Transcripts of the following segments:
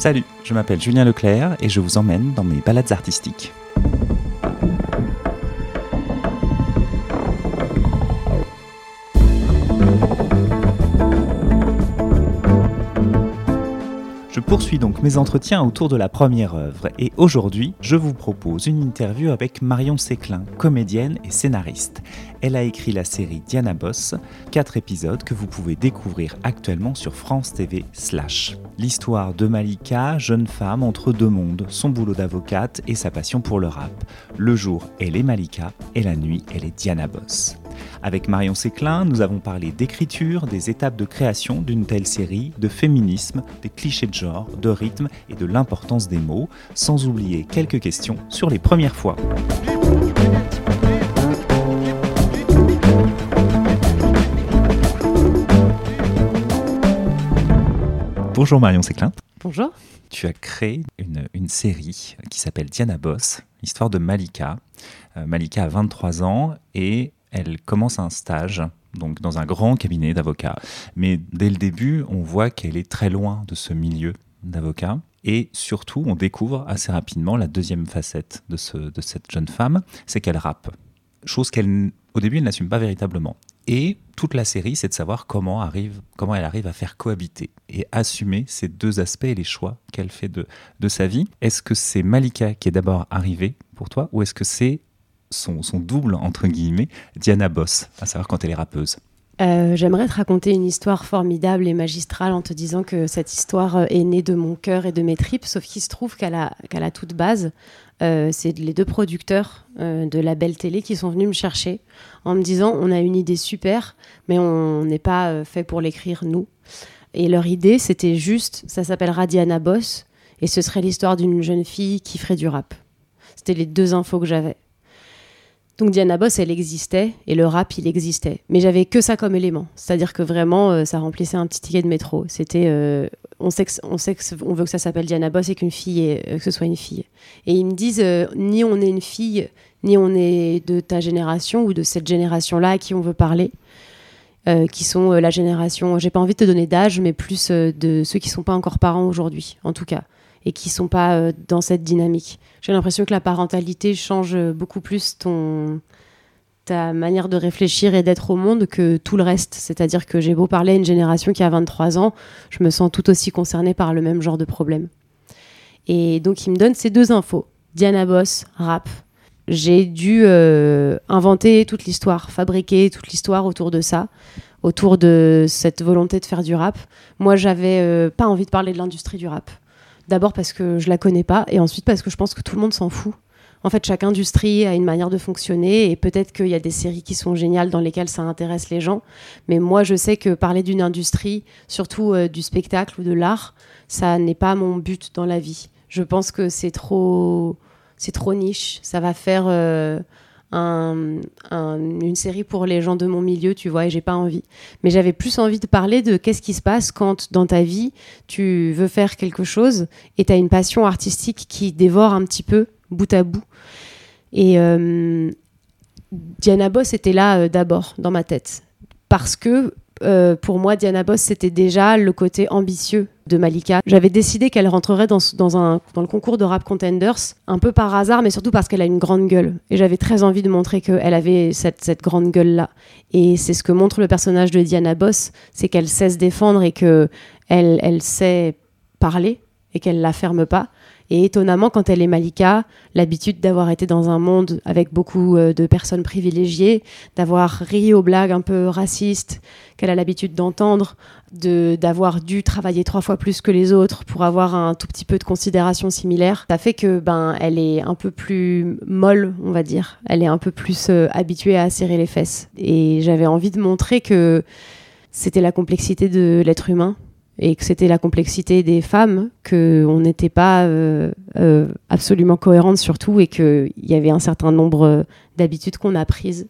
Salut, je m'appelle Julien Leclerc et je vous emmène dans mes balades artistiques. Poursuis donc mes entretiens autour de la première œuvre et aujourd'hui, je vous propose une interview avec Marion Séclin, comédienne et scénariste. Elle a écrit la série Diana Boss, quatre épisodes que vous pouvez découvrir actuellement sur France TV slash. L'histoire de Malika, jeune femme entre deux mondes, son boulot d'avocate et sa passion pour le rap. Le jour, elle est Malika et la nuit, elle est Diana Boss. Avec Marion Séclin, nous avons parlé d'écriture, des étapes de création d'une telle série, de féminisme, des clichés de genre, de rythme et de l'importance des mots, sans oublier quelques questions sur les premières fois. Bonjour Marion Séclin. Bonjour. Tu as créé une, une série qui s'appelle Diana Boss, l'histoire de Malika. Euh, Malika a 23 ans et elle commence un stage donc dans un grand cabinet d'avocats. Mais dès le début, on voit qu'elle est très loin de ce milieu d'avocats. Et surtout, on découvre assez rapidement la deuxième facette de, ce, de cette jeune femme, c'est qu'elle rappe. Chose qu'elle, au début, elle n'assume pas véritablement. Et toute la série, c'est de savoir comment, arrive, comment elle arrive à faire cohabiter et assumer ces deux aspects et les choix qu'elle fait de, de sa vie. Est-ce que c'est Malika qui est d'abord arrivée pour toi ou est-ce que c'est son, double, entre guillemets, Diana Boss, à savoir quand elle est rappeuse Euh, J'aimerais te raconter une histoire formidable et magistrale en te disant que cette histoire euh, est née de mon cœur et de mes tripes, sauf qu'il se trouve qu'à la, toute base, euh, c'est les deux producteurs de la belle télé qui sont venus me chercher en me disant on a une idée super, mais on n'est pas fait pour l'écrire nous. Et leur idée, c'était juste, ça s'appellera Diana Boss, et ce serait l'histoire d'une jeune fille qui ferait du rap. C'était les deux infos que j'avais. Donc Diana Boss, elle existait et le rap, il existait. Mais j'avais que ça comme élément. C'est-à-dire que vraiment, euh, ça remplissait un petit ticket de métro. C'était, euh, on sait que, on sait que on veut que ça s'appelle Diana Boss et qu'une fille, euh, que ce soit une fille. Et ils me disent, ni on est une fille, ni on est de ta génération ou de cette génération-là à qui on veut parler. qui sont la génération, j'ai pas envie de te donner d'âge, mais plus de ceux qui sont pas encore parents aujourd'hui, en tout cas, et qui sont pas euh, dans cette dynamique. J'ai l'impression que la parentalité change euh, beaucoup plus ton ta manière de réfléchir et d'être au monde que tout le reste. C'est-à-dire que j'ai beau parler à une génération qui a 23 ans, je me sens tout aussi concernée par le même genre de problème. Et donc il me donne ces deux infos. Diana Boss, rap. J'ai dû euh, inventer toute l'histoire, fabriquer toute l'histoire autour de ça, autour de cette volonté de faire du rap. Moi, j'avais euh, pas envie de parler de l'industrie du rap. D'abord parce que je la connais pas, et ensuite parce que je pense que tout le monde s'en fout. En fait, chaque industrie a une manière de fonctionner et peut-être qu'il y a des séries qui sont géniales dans lesquelles ça intéresse les gens. Mais moi, je sais que parler d'une industrie, surtout euh, du spectacle ou de l'art, ça n'est pas mon but dans la vie. Je pense que c'est trop, c'est trop niche. Ça va faire euh, un- un- une série pour les gens de mon milieu, tu vois, et j'ai pas envie. Mais j'avais plus envie de parler de qu'est-ce qui se passe quand dans ta vie tu veux faire quelque chose et tu as une passion artistique qui dévore un petit peu bout à bout. Et euh, Diana Boss était là euh, d'abord dans ma tête. Parce que euh, pour moi, Diana Boss, c'était déjà le côté ambitieux de Malika. J'avais décidé qu'elle rentrerait dans, dans, un, dans le concours de Rap Contenders, un peu par hasard, mais surtout parce qu'elle a une grande gueule. Et j'avais très envie de montrer qu'elle avait cette, cette grande gueule-là. Et c'est ce que montre le personnage de Diana Boss, c'est qu'elle sait se défendre et qu'elle elle sait parler et qu'elle la ferme pas. Et étonnamment, quand elle est Malika, l'habitude d'avoir été dans un monde avec beaucoup euh, de personnes privilégiées, d'avoir ri aux blagues un peu racistes, qu'elle a l'habitude d'entendre, de d'avoir dû travailler trois fois plus que les autres pour avoir un tout petit peu de considération similaire, ça fait que ben elle est un peu plus molle, on va dire. Elle est un peu plus euh, habituée à serrer les fesses. Et j'avais envie de montrer que c'était la complexité de l'être humain et que c'était la complexité des femmes, qu'on n'était pas euh, euh, absolument cohérente surtout et qu'il y avait un certain nombre d'habitudes qu'on a prises.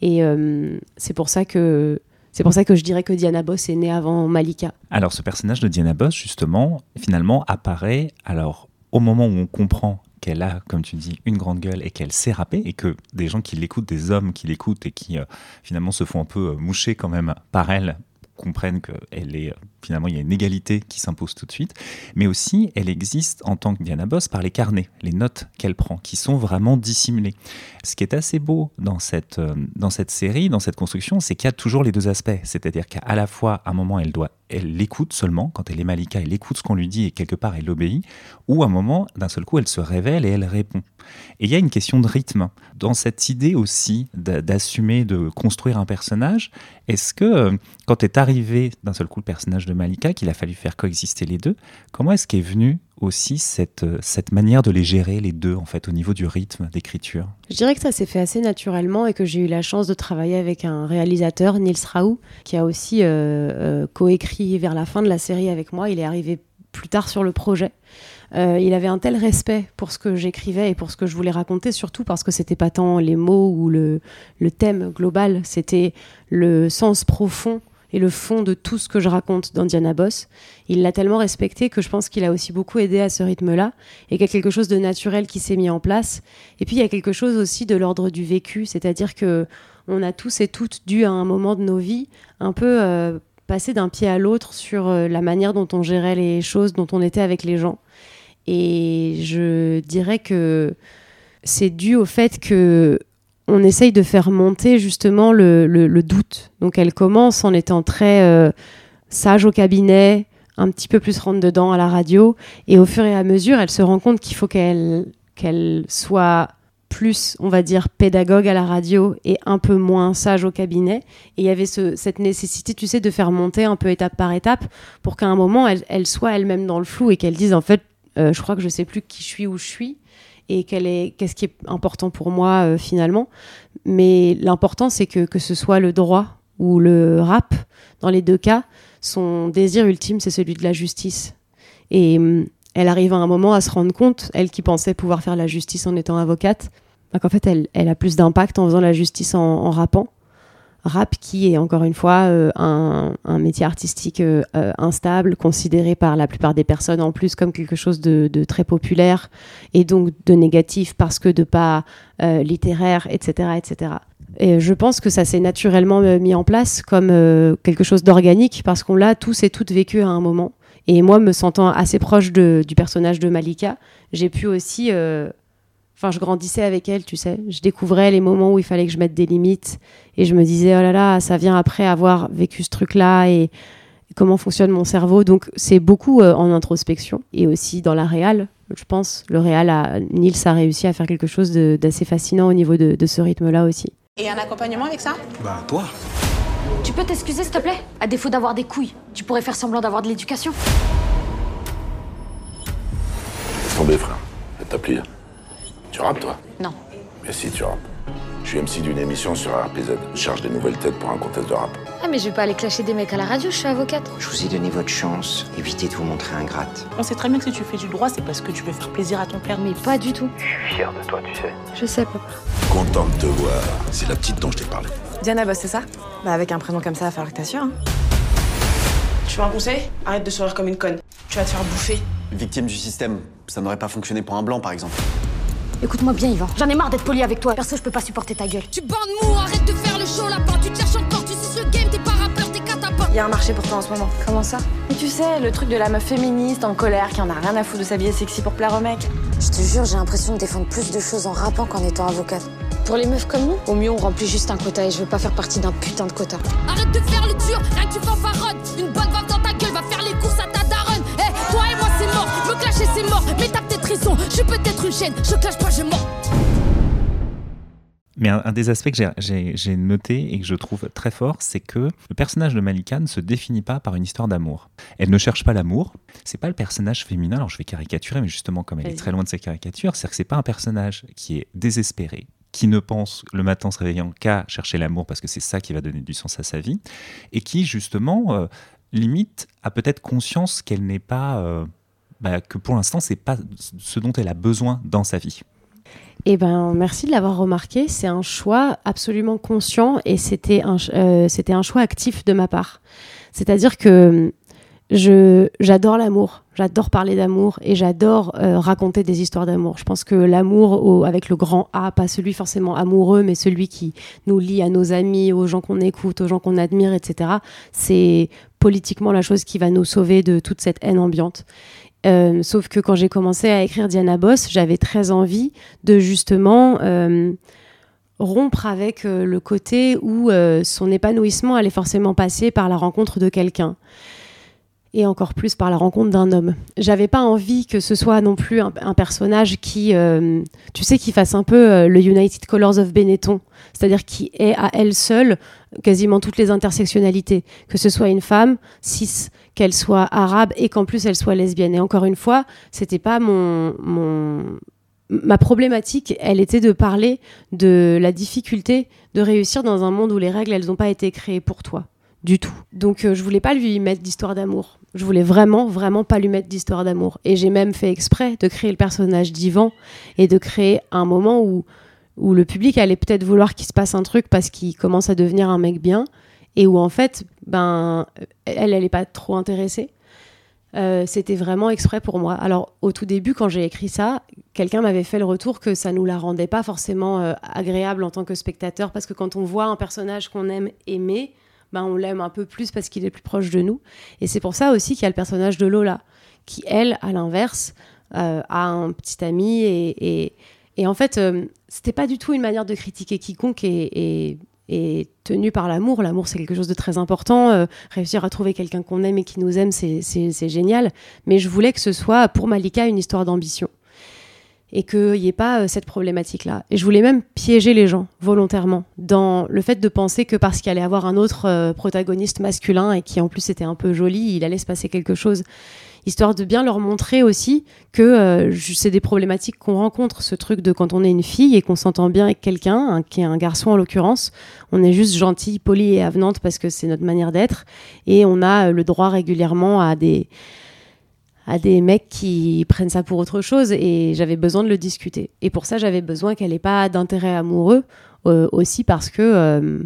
Et euh, c'est pour ça que c'est pour ça que je dirais que Diana Boss est née avant Malika. Alors, ce personnage de Diana Boss, justement, finalement, apparaît alors au moment où on comprend qu'elle a, comme tu dis, une grande gueule et qu'elle sait rapper et que des gens qui l'écoutent, des hommes qui l'écoutent et qui finalement se font un peu moucher quand même par elle, comprennent qu'elle est finalement il y a une égalité qui s'impose tout de suite, mais aussi elle existe en tant que Diana Boss par les carnets, les notes qu'elle prend, qui sont vraiment dissimulées. Ce qui est assez beau dans cette, euh, dans cette série, dans cette construction, c'est qu'il y a toujours les deux aspects, c'est-à-dire qu'à la fois à un moment elle doit, elle l'écoute seulement, quand elle est Malika, elle écoute ce qu'on lui dit et quelque part elle obéit, ou à un moment d'un seul coup elle se révèle et elle répond. Et il y a une question de rythme dans cette idée aussi d'assumer, de construire un personnage. Est-ce que euh, quand est arrivé d'un seul coup le personnage de Malika, qu'il a fallu faire coexister les deux, comment est-ce qu'est venue aussi cette, euh, cette manière de les gérer les deux en fait au niveau du rythme d'écriture? Je dirais que ça s'est fait assez naturellement et que j'ai eu la chance de travailler avec un réalisateur, Nils Raoult, qui a aussi euh, coécrit vers la fin de la série avec moi. Il est arrivé plus tard sur le projet. Euh, il avait un tel respect pour ce que j'écrivais et pour ce que je voulais raconter, surtout parce que c'était pas tant les mots ou le, thème global, c'était le sens profond et le fond de tout ce que je raconte dans Diana Boss. Il l'a tellement respecté que je pense qu'il a aussi beaucoup aidé à ce rythme-là et qu'il y a quelque chose de naturel qui s'est mis en place. Et puis il y a quelque chose aussi de l'ordre du vécu, c'est-à-dire que on a tous et toutes dû à un moment de nos vies un peu euh, passer d'un pied à l'autre sur euh, la manière dont on gérait les choses, dont on était avec les gens. Et je dirais que c'est dû au fait que on essaye de faire monter justement le, doute. Donc elle commence en étant très euh, sage au cabinet, un petit peu plus rentre dedans à la radio, et au fur et à mesure, elle se rend compte qu'il faut qu'elle qu'elle soit plus, on va dire, pédagogue à la radio et un peu moins sage au cabinet. Et il y avait cette nécessité, tu sais, de faire monter un peu étape par étape pour qu'à un moment, elle, soit elle-même dans le flou et qu'elle dise, en fait, je crois que je sais plus qui je suis, où je suis et qu'est-ce qui est important pour moi euh, finalement. Mais l'important, c'est que, que ce soit le droit ou le rap, dans les deux cas, son désir ultime, c'est celui de la justice. Et hum, elle arrive à un moment à se rendre compte, elle qui pensait pouvoir faire la justice en étant avocate, qu'en fait, elle, elle, a plus d'impact en faisant la justice en, en rappant rap qui est encore une fois euh, un, métier artistique euh, euh, instable, considéré par la plupart des personnes en plus comme quelque chose de, très populaire et donc de négatif parce que de pas littéraire, etc., etc. Et je pense que ça s'est naturellement mis en place comme quelque chose d'organique parce qu'on l'a tous et toutes vécu à un moment. Et moi, me sentant assez proche du personnage de Malika, j'ai pu aussi Enfin, je grandissais avec elle, tu sais. Je découvrais les moments où il fallait que je mette des limites. Et je me disais, oh là là, ça vient après avoir vécu ce truc-là et comment fonctionne mon cerveau. Donc, c'est beaucoup euh, en introspection et aussi dans la réal. Je pense, le réal, a, Nils a réussi à faire quelque chose d'assez fascinant au niveau de, de ce rythme-là aussi. Et un accompagnement avec ça? Bah, toi. Tu peux t'excuser, s'il te plaît? À défaut d'avoir des couilles, tu pourrais faire semblant d'avoir de l'éducation? Laisse tomber, frère. T'as plié. Tu rappes, toi Non. Mais si, tu rappes. Je suis MC d'une émission sur RPZ. Je charge des nouvelles têtes pour un contest de rap. Ah, mais je vais pas aller clasher des mecs à la radio, je suis avocate. Je vous ai donné votre chance. Évitez de vous montrer ingrate. On sait très bien que si tu fais du droit, c'est parce que tu veux faire plaisir à ton père. Mais pas du tout. Je suis fier de toi, tu sais. Je sais, papa. Content de te voir. C'est la petite dont je t'ai parlé. Diana Boss, c'est ça? Bah, avec un prénom comme ça, il va falloir que t'assures. Hein. Tu veux un conseil? Arrête de sourire comme une conne. Tu vas te faire bouffer. Victime du système, ça n'aurait pas fonctionné pour un blanc, par exemple. Écoute-moi bien, Yvan. J'en ai marre d'être poli avec toi. Perso, je peux pas supporter ta gueule. Tu bandes mou, arrête de faire le show là-bas. Tu te cherches encore, tu sais ce game, t'es pas rappeur, t'es catapult. Il y a un marché pour toi en ce moment. Comment ça? Mais tu sais, le truc de la meuf féministe en colère qui en a rien à foutre de s'habiller sexy pour plaire aux mecs. Je te jure, j'ai l'impression de défendre plus de choses en rappant qu'en étant avocate. Pour les meufs comme nous, au mieux on remplit juste un quota et je veux pas faire partie d'un putain de quota. Arrête de faire le dur, rien que tu fanfaronnes. Une bonne Mais t'as peut-être raison, je suis peut-être une chaîne, je clash pas, je mens. Mais un, des aspects que j'ai noté et que je trouve très fort, c'est que le personnage de Malika ne se définit pas par une histoire d'amour. Elle ne cherche pas l'amour. C'est pas le personnage féminin. Alors je vais caricaturer, mais justement comme elle est très loin de ses caricatures, c'est que c'est pas un personnage qui est désespéré, qui ne pense le matin se réveillant qu'à chercher l'amour parce que c'est ça qui va donner du sens à sa vie, et qui justement euh, limite a peut-être conscience qu'elle n'est pas, euh, bah, que pour l'instant c'est pas ce dont elle a besoin dans sa vie. Eh ben, merci de l'avoir remarqué. C'est un choix absolument conscient et c'était un, euh, c'était un choix actif de ma part. C'est-à-dire que je j'adore l'amour, j'adore parler d'amour et j'adore euh, raconter des histoires d'amour. Je pense que l'amour avec le grand A, pas celui forcément amoureux, mais celui qui nous lie à nos amis, aux gens qu'on écoute, aux gens qu'on admire, etc. C'est politiquement la chose qui va nous sauver de toute cette haine ambiante. Euh, sauf que quand j'ai commencé à écrire Diana Boss, j'avais très envie de justement euh, rompre avec le côté où son épanouissement allait forcément passer par la rencontre de quelqu'un. Et encore plus par la rencontre d'un homme. J'avais pas envie que ce soit non plus un, personnage qui, euh, tu sais, qui fasse un peu euh, le United Colors of Benetton, c'est-à-dire qui ait à elle seule quasiment toutes les intersectionnalités, que ce soit une femme cis, qu'elle soit arabe et qu'en plus elle soit lesbienne. Et encore une fois, c'était pas mon, ma problématique, elle était de parler de la difficulté de réussir dans un monde où les règles, elles n'ont pas été créées pour toi du tout. Donc euh, je voulais pas lui mettre d'histoire d'amour. Je voulais vraiment, vraiment pas lui mettre d'histoire d'amour. Et j'ai même fait exprès de créer le personnage d'Ivan et de créer un moment où, où le public allait peut-être vouloir qu'il se passe un truc parce qu'il commence à devenir un mec bien et où en fait, ben, elle, elle est pas trop intéressée. Euh, c'était vraiment exprès pour moi. Alors au tout début, quand j'ai écrit ça, quelqu'un m'avait fait le retour que ça nous la rendait pas forcément euh, agréable en tant que spectateur parce que quand on voit un personnage qu'on aime aimer, bah, on l'aime un peu plus parce qu'il est plus proche de nous. Et c'est pour ça aussi qu'il y a le personnage de Lola, qui, elle, à l'inverse, euh, a un petit ami. Et, et, en fait, c'était pas du tout une manière de critiquer quiconque et tenu par l'amour. L'amour, c'est quelque chose de très important. Euh, réussir à trouver quelqu'un qu'on aime et qui nous aime, c'est génial. Mais je voulais que ce soit, pour Malika, une histoire d'ambition et qu'il n'y ait pas euh, cette problématique-là. Et je voulais même piéger les gens volontairement dans le fait de penser que parce qu'il allait avoir un autre euh, protagoniste masculin et qui en plus était un peu joli, il allait se passer quelque chose. Histoire de bien leur montrer aussi que euh, c'est des problématiques qu'on rencontre, ce truc de quand on est une fille et qu'on s'entend bien avec quelqu'un, qui est un garçon en l'occurrence, on est juste gentil, poli et avenante parce que c'est notre manière d'être, et on a le droit régulièrement à des, à des mecs qui prennent ça pour autre chose et j'avais besoin de le discuter. Et pour ça, j'avais besoin qu'elle n'ait pas d'intérêt amoureux euh, aussi parce que euh,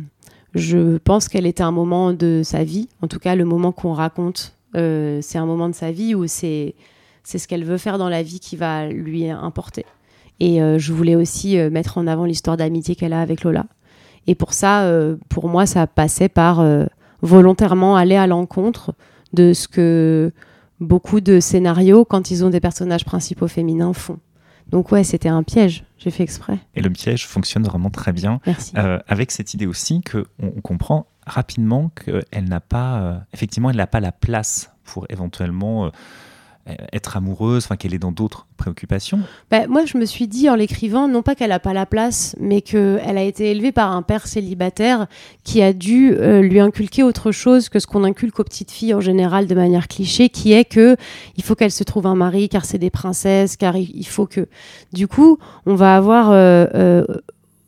je pense qu'elle était un moment de sa vie, en tout cas le moment qu'on raconte, euh, c'est un moment de sa vie où c'est c'est ce qu'elle veut faire dans la vie qui va lui importer. Et je voulais aussi mettre en avant l'histoire d'amitié qu'elle a avec Lola. Et pour ça, pour moi, ça passait par volontairement aller à l'encontre de ce que beaucoup de scénarios, quand ils ont des personnages principaux féminins, font. Donc ouais, c'était un piège, j'ai fait exprès. Et le piège fonctionne vraiment très bien. Euh, avec cette idée aussi qu'on on comprend rapidement qu'elle n'a pas, euh, effectivement, elle n'a pas la place pour éventuellement... Euh, être amoureuse, enfin qu'elle est dans d'autres préoccupations bah, Moi, je me suis dit en l'écrivant, non pas qu'elle n'a pas la place, mais qu'elle a été élevée par un père célibataire qui a dû euh, lui inculquer autre chose que ce qu'on inculque aux petites filles en général de manière cliché, qui est que il faut qu'elle se trouve un mari, car c'est des princesses, car il faut que. Du coup, on va avoir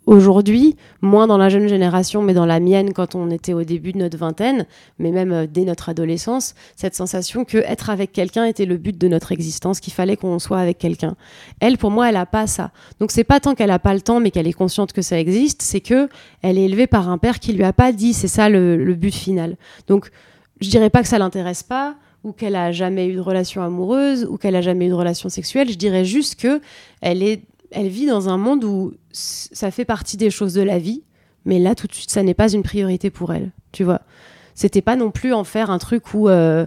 Aujourd'hui, moins dans la jeune génération, mais dans la mienne, quand on était au début de notre vingtaine, mais même euh, dès notre adolescence, cette sensation que être avec quelqu'un était le but de notre existence, qu'il fallait qu'on soit avec quelqu'un. Elle, pour moi, elle a pas ça. Donc c'est pas tant qu'elle a pas le temps, mais qu'elle est consciente que ça existe, c'est que elle est élevée par un père qui lui a pas dit c'est ça le, but final. Donc je dirais pas que ça l'intéresse pas ou qu'elle a jamais eu de relation amoureuse ou qu'elle a jamais eu de relation sexuelle. Je dirais juste que elle est elle vit dans un monde où ça fait partie des choses de la vie, mais là tout de suite ça n'est pas une priorité pour elle, tu vois. C'était pas non plus en faire un truc où euh,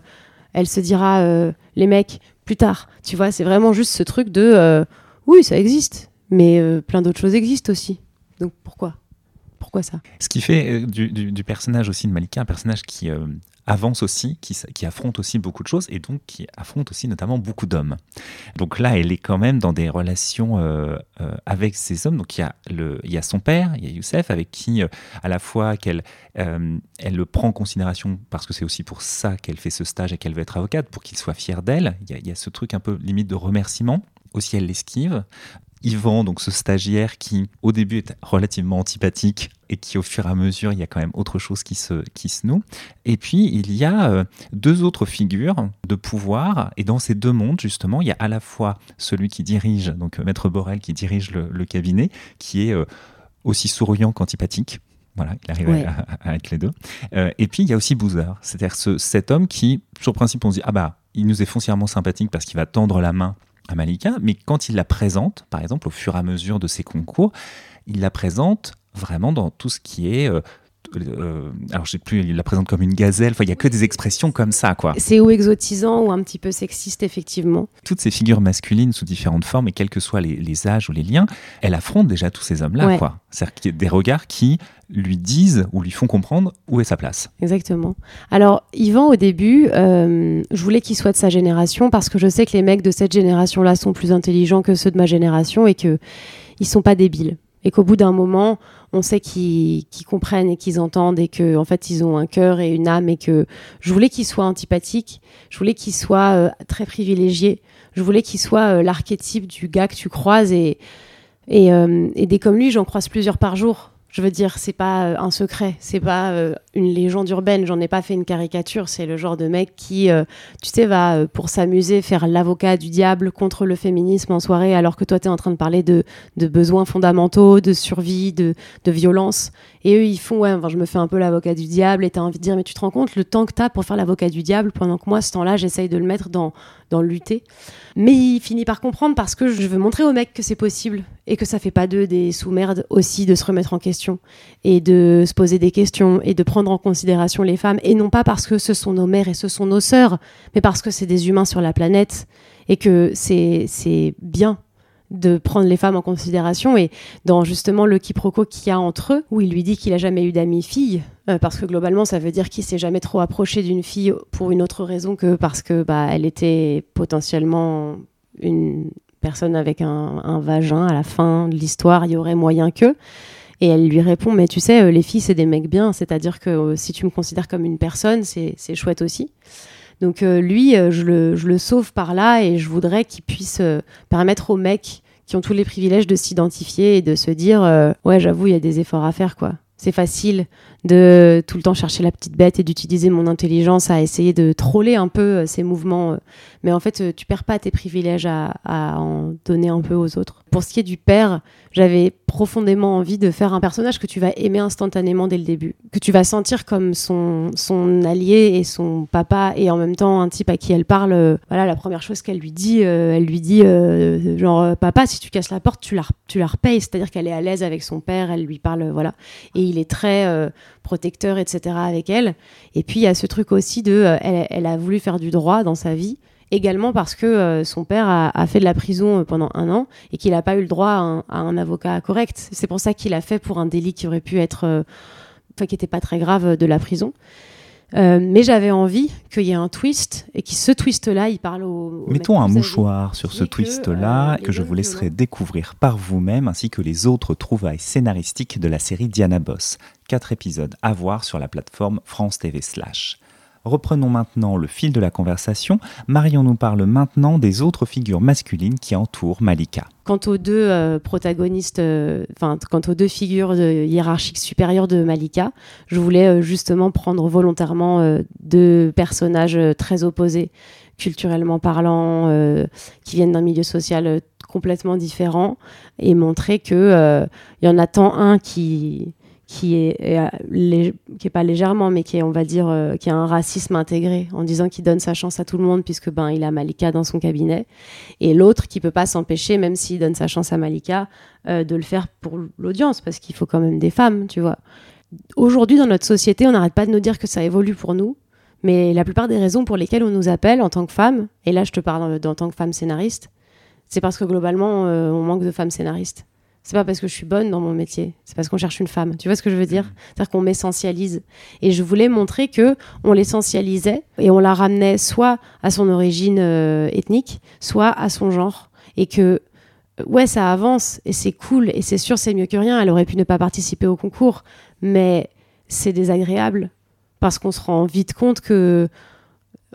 elle se dira euh, les mecs plus tard, tu vois. C'est vraiment juste ce truc de euh, oui ça existe, mais plein d'autres choses existent aussi. Donc pourquoi? Pourquoi ça? Ce qui fait du, du, personnage aussi de Malika un personnage qui avance aussi, qui, qui, affronte aussi beaucoup de choses et donc qui affronte aussi notamment beaucoup d'hommes. Donc là, elle est quand même dans des relations euh, euh, avec ces hommes. Donc il y, a le, il y a son père, il y a Youssef, avec qui euh, à la fois qu'elle elle le prend en considération parce que c'est aussi pour ça qu'elle fait ce stage et qu'elle veut être avocate, pour qu'il soit fier d'elle. Il, il, y a ce truc un peu limite de remerciement. Aussi, elle l'esquive. Yvan, donc ce stagiaire qui au début est relativement antipathique et qui au fur et à mesure il y a quand même autre chose qui se, qui se noue. Et puis il y a euh, deux autres figures de pouvoir et dans ces deux mondes justement il y a à la fois celui qui dirige, donc euh, Maître Borel qui dirige le, cabinet, qui est euh, aussi souriant qu'antipathique Voilà, il arrive Ouais. à, à- à être les deux. Euh, et puis, il y a aussi Boozer, c'est-à-dire ce- cet homme qui, sur le principe, on se dit Ah bah, il nous est foncièrement sympathique parce qu'il va tendre la main à Malika, mais quand il la présente, par exemple, au fur et à mesure de ses concours, il la présente vraiment dans tout ce qui est. euh, euh, alors, je sais plus, il la présente comme une gazelle. Enfin, il y a que des expressions comme ça, quoi. C'est ou exotisant ou un petit peu sexiste, effectivement. Toutes ces figures masculines sous différentes formes, et quels que soient les, les âges ou les liens, elle affronte déjà tous ces hommes-là, Ouais. quoi. C'est-à-dire qu'il y a des regards qui lui disent ou lui font comprendre où est sa place. Exactement. Alors, Yvan, au début, euh, je voulais qu'il soit de sa génération parce que je sais que les mecs de cette génération-là sont plus intelligents que ceux de ma génération et que ils sont pas débiles. Et qu'au bout d'un moment, on sait qu'ils qu'ils comprennent et qu'ils entendent et que en fait, ils ont un cœur et une âme et que je voulais qu'il soit antipathique. Je voulais qu'il soit euh, très privilégié. Je voulais qu'il soit euh, l'archétype du gars que tu croises et et, euh, et comme lui, j'en croise plusieurs par jour. Je veux dire, c'est pas euh, un secret, c'est pas euh, une légende urbaine. J'en ai pas fait une caricature. C'est le genre de mec qui, euh, tu sais, va pour s'amuser faire l'avocat du diable contre le féminisme en soirée, alors que toi, tu es en train de parler de, besoins fondamentaux, de survie, de, violence. Et eux, ils font, ouais, je me fais un peu l'avocat du diable. Et t'as envie de dire, mais tu te rends compte le temps que t'as pour faire l'avocat du diable, pendant que moi, ce temps-là, j'essaye de le mettre dans, dans le lutter. Mais il finit par comprendre parce que je veux montrer aux mecs que c'est possible et que ça fait pas d'eux des sous-merdes aussi de se remettre en question et de se poser des questions et de prendre en considération les femmes et non pas parce que ce sont nos mères et ce sont nos sœurs, mais parce que c'est des humains sur la planète et que c'est bien de prendre les femmes en considération et dans justement le quiproquo qu'il y a entre eux où il lui dit qu'il a jamais eu d'amis fille euh, parce que globalement ça veut dire qu'il s'est jamais trop approché d'une fille pour une autre raison que parce que bah elle était potentiellement une personne avec un, vagin. À la fin de l'histoire il y aurait moyen que. Et elle lui répond mais tu sais euh, les filles c'est des mecs bien. C'est-à-dire que euh, si tu me considères comme une personne c'est chouette aussi donc euh, lui, euh, je, le, sauve par là et je voudrais qu'il puisse euh, permettre aux mecs qui ont tous les privilèges de s'identifier et de se dire ouais j'avoue il y a des efforts à faire quoi. C'est facile de tout le temps chercher la petite bête et d'utiliser mon intelligence à essayer de troller un peu euh, ces mouvements. euh. Mais en fait, euh, tu perds pas tes privilèges à, en donner un peu aux autres. Pour ce qui est du père, j'avais profondément envie de faire un personnage que tu vas aimer instantanément dès le début, que tu vas sentir comme son, son allié et son papa, et en même temps un type à qui elle parle. voilà, la première chose qu'elle lui dit, elle lui dit genre papa, si tu casses la porte, tu la, tu la repayes. C'est-à-dire qu'elle est à l'aise avec son père, elle lui parle, voilà, et il est très protecteur, etc. avec elle. Et puis il y a ce truc aussi de, euh, elle, elle a voulu faire du droit dans sa vie. Également parce que euh, son père a, fait de la prison euh, pendant un an et qu'il n'a pas eu le droit à un, avocat correct. C'est pour ça qu'il a fait pour un délit qui aurait pu être, enfin qui n'était pas très grave, de la prison. Euh, mais j'avais envie qu'il y ait un twist et que ce twist-là, il parle au. au Mettons un mouchoir sur ce que, twist-là euh, que, je vous laisserai découvrir par vous-même ainsi que les autres trouvailles scénaristiques de la série Diana Boss. Quatre épisodes à voir sur la plateforme France TV Slash. Reprenons maintenant le fil de la conversation. Marion nous parle maintenant des autres figures masculines qui entourent Malika. Quant aux deux euh, protagonistes, euh, enfin, quant aux deux figures de- hiérarchiques supérieures de Malika, je voulais euh, justement prendre volontairement euh, deux personnages euh, très opposés, culturellement parlant, euh, qui viennent d'un milieu social euh, complètement différent, et montrer que euh, il y en a tant un qui qui est, euh, qui est pas légèrement, mais qui est, on va dire, euh, qui a un racisme intégré, en disant qu'il donne sa chance à tout le monde, puisque ben il a Malika dans son cabinet et l'autre qui peut pas s'empêcher, même s'il donne sa chance à Malika, euh, de le faire pour l'audience, parce qu'il faut quand même des femmes, tu vois. Aujourd'hui, dans notre société, on n'arrête pas de nous dire que ça évolue pour nous, mais la plupart des raisons pour lesquelles on nous appelle en tant que femme, et là je te parle en, tant que femme scénariste, c'est parce que globalement, on manque de femmes scénaristes. C'est pas parce que je suis bonne dans mon métier, c'est parce qu'on cherche une femme. Tu vois ce que je veux dire? C'est-à-dire qu'on m'essentialise. Et je voulais montrer que on l'essentialisait et on la ramenait soit à son origine euh, ethnique, soit à son genre. Et que, euh, ouais, ça avance et c'est cool et c'est sûr, c'est mieux que rien. Elle aurait pu ne pas participer au concours, mais c'est désagréable parce qu'on se rend vite compte que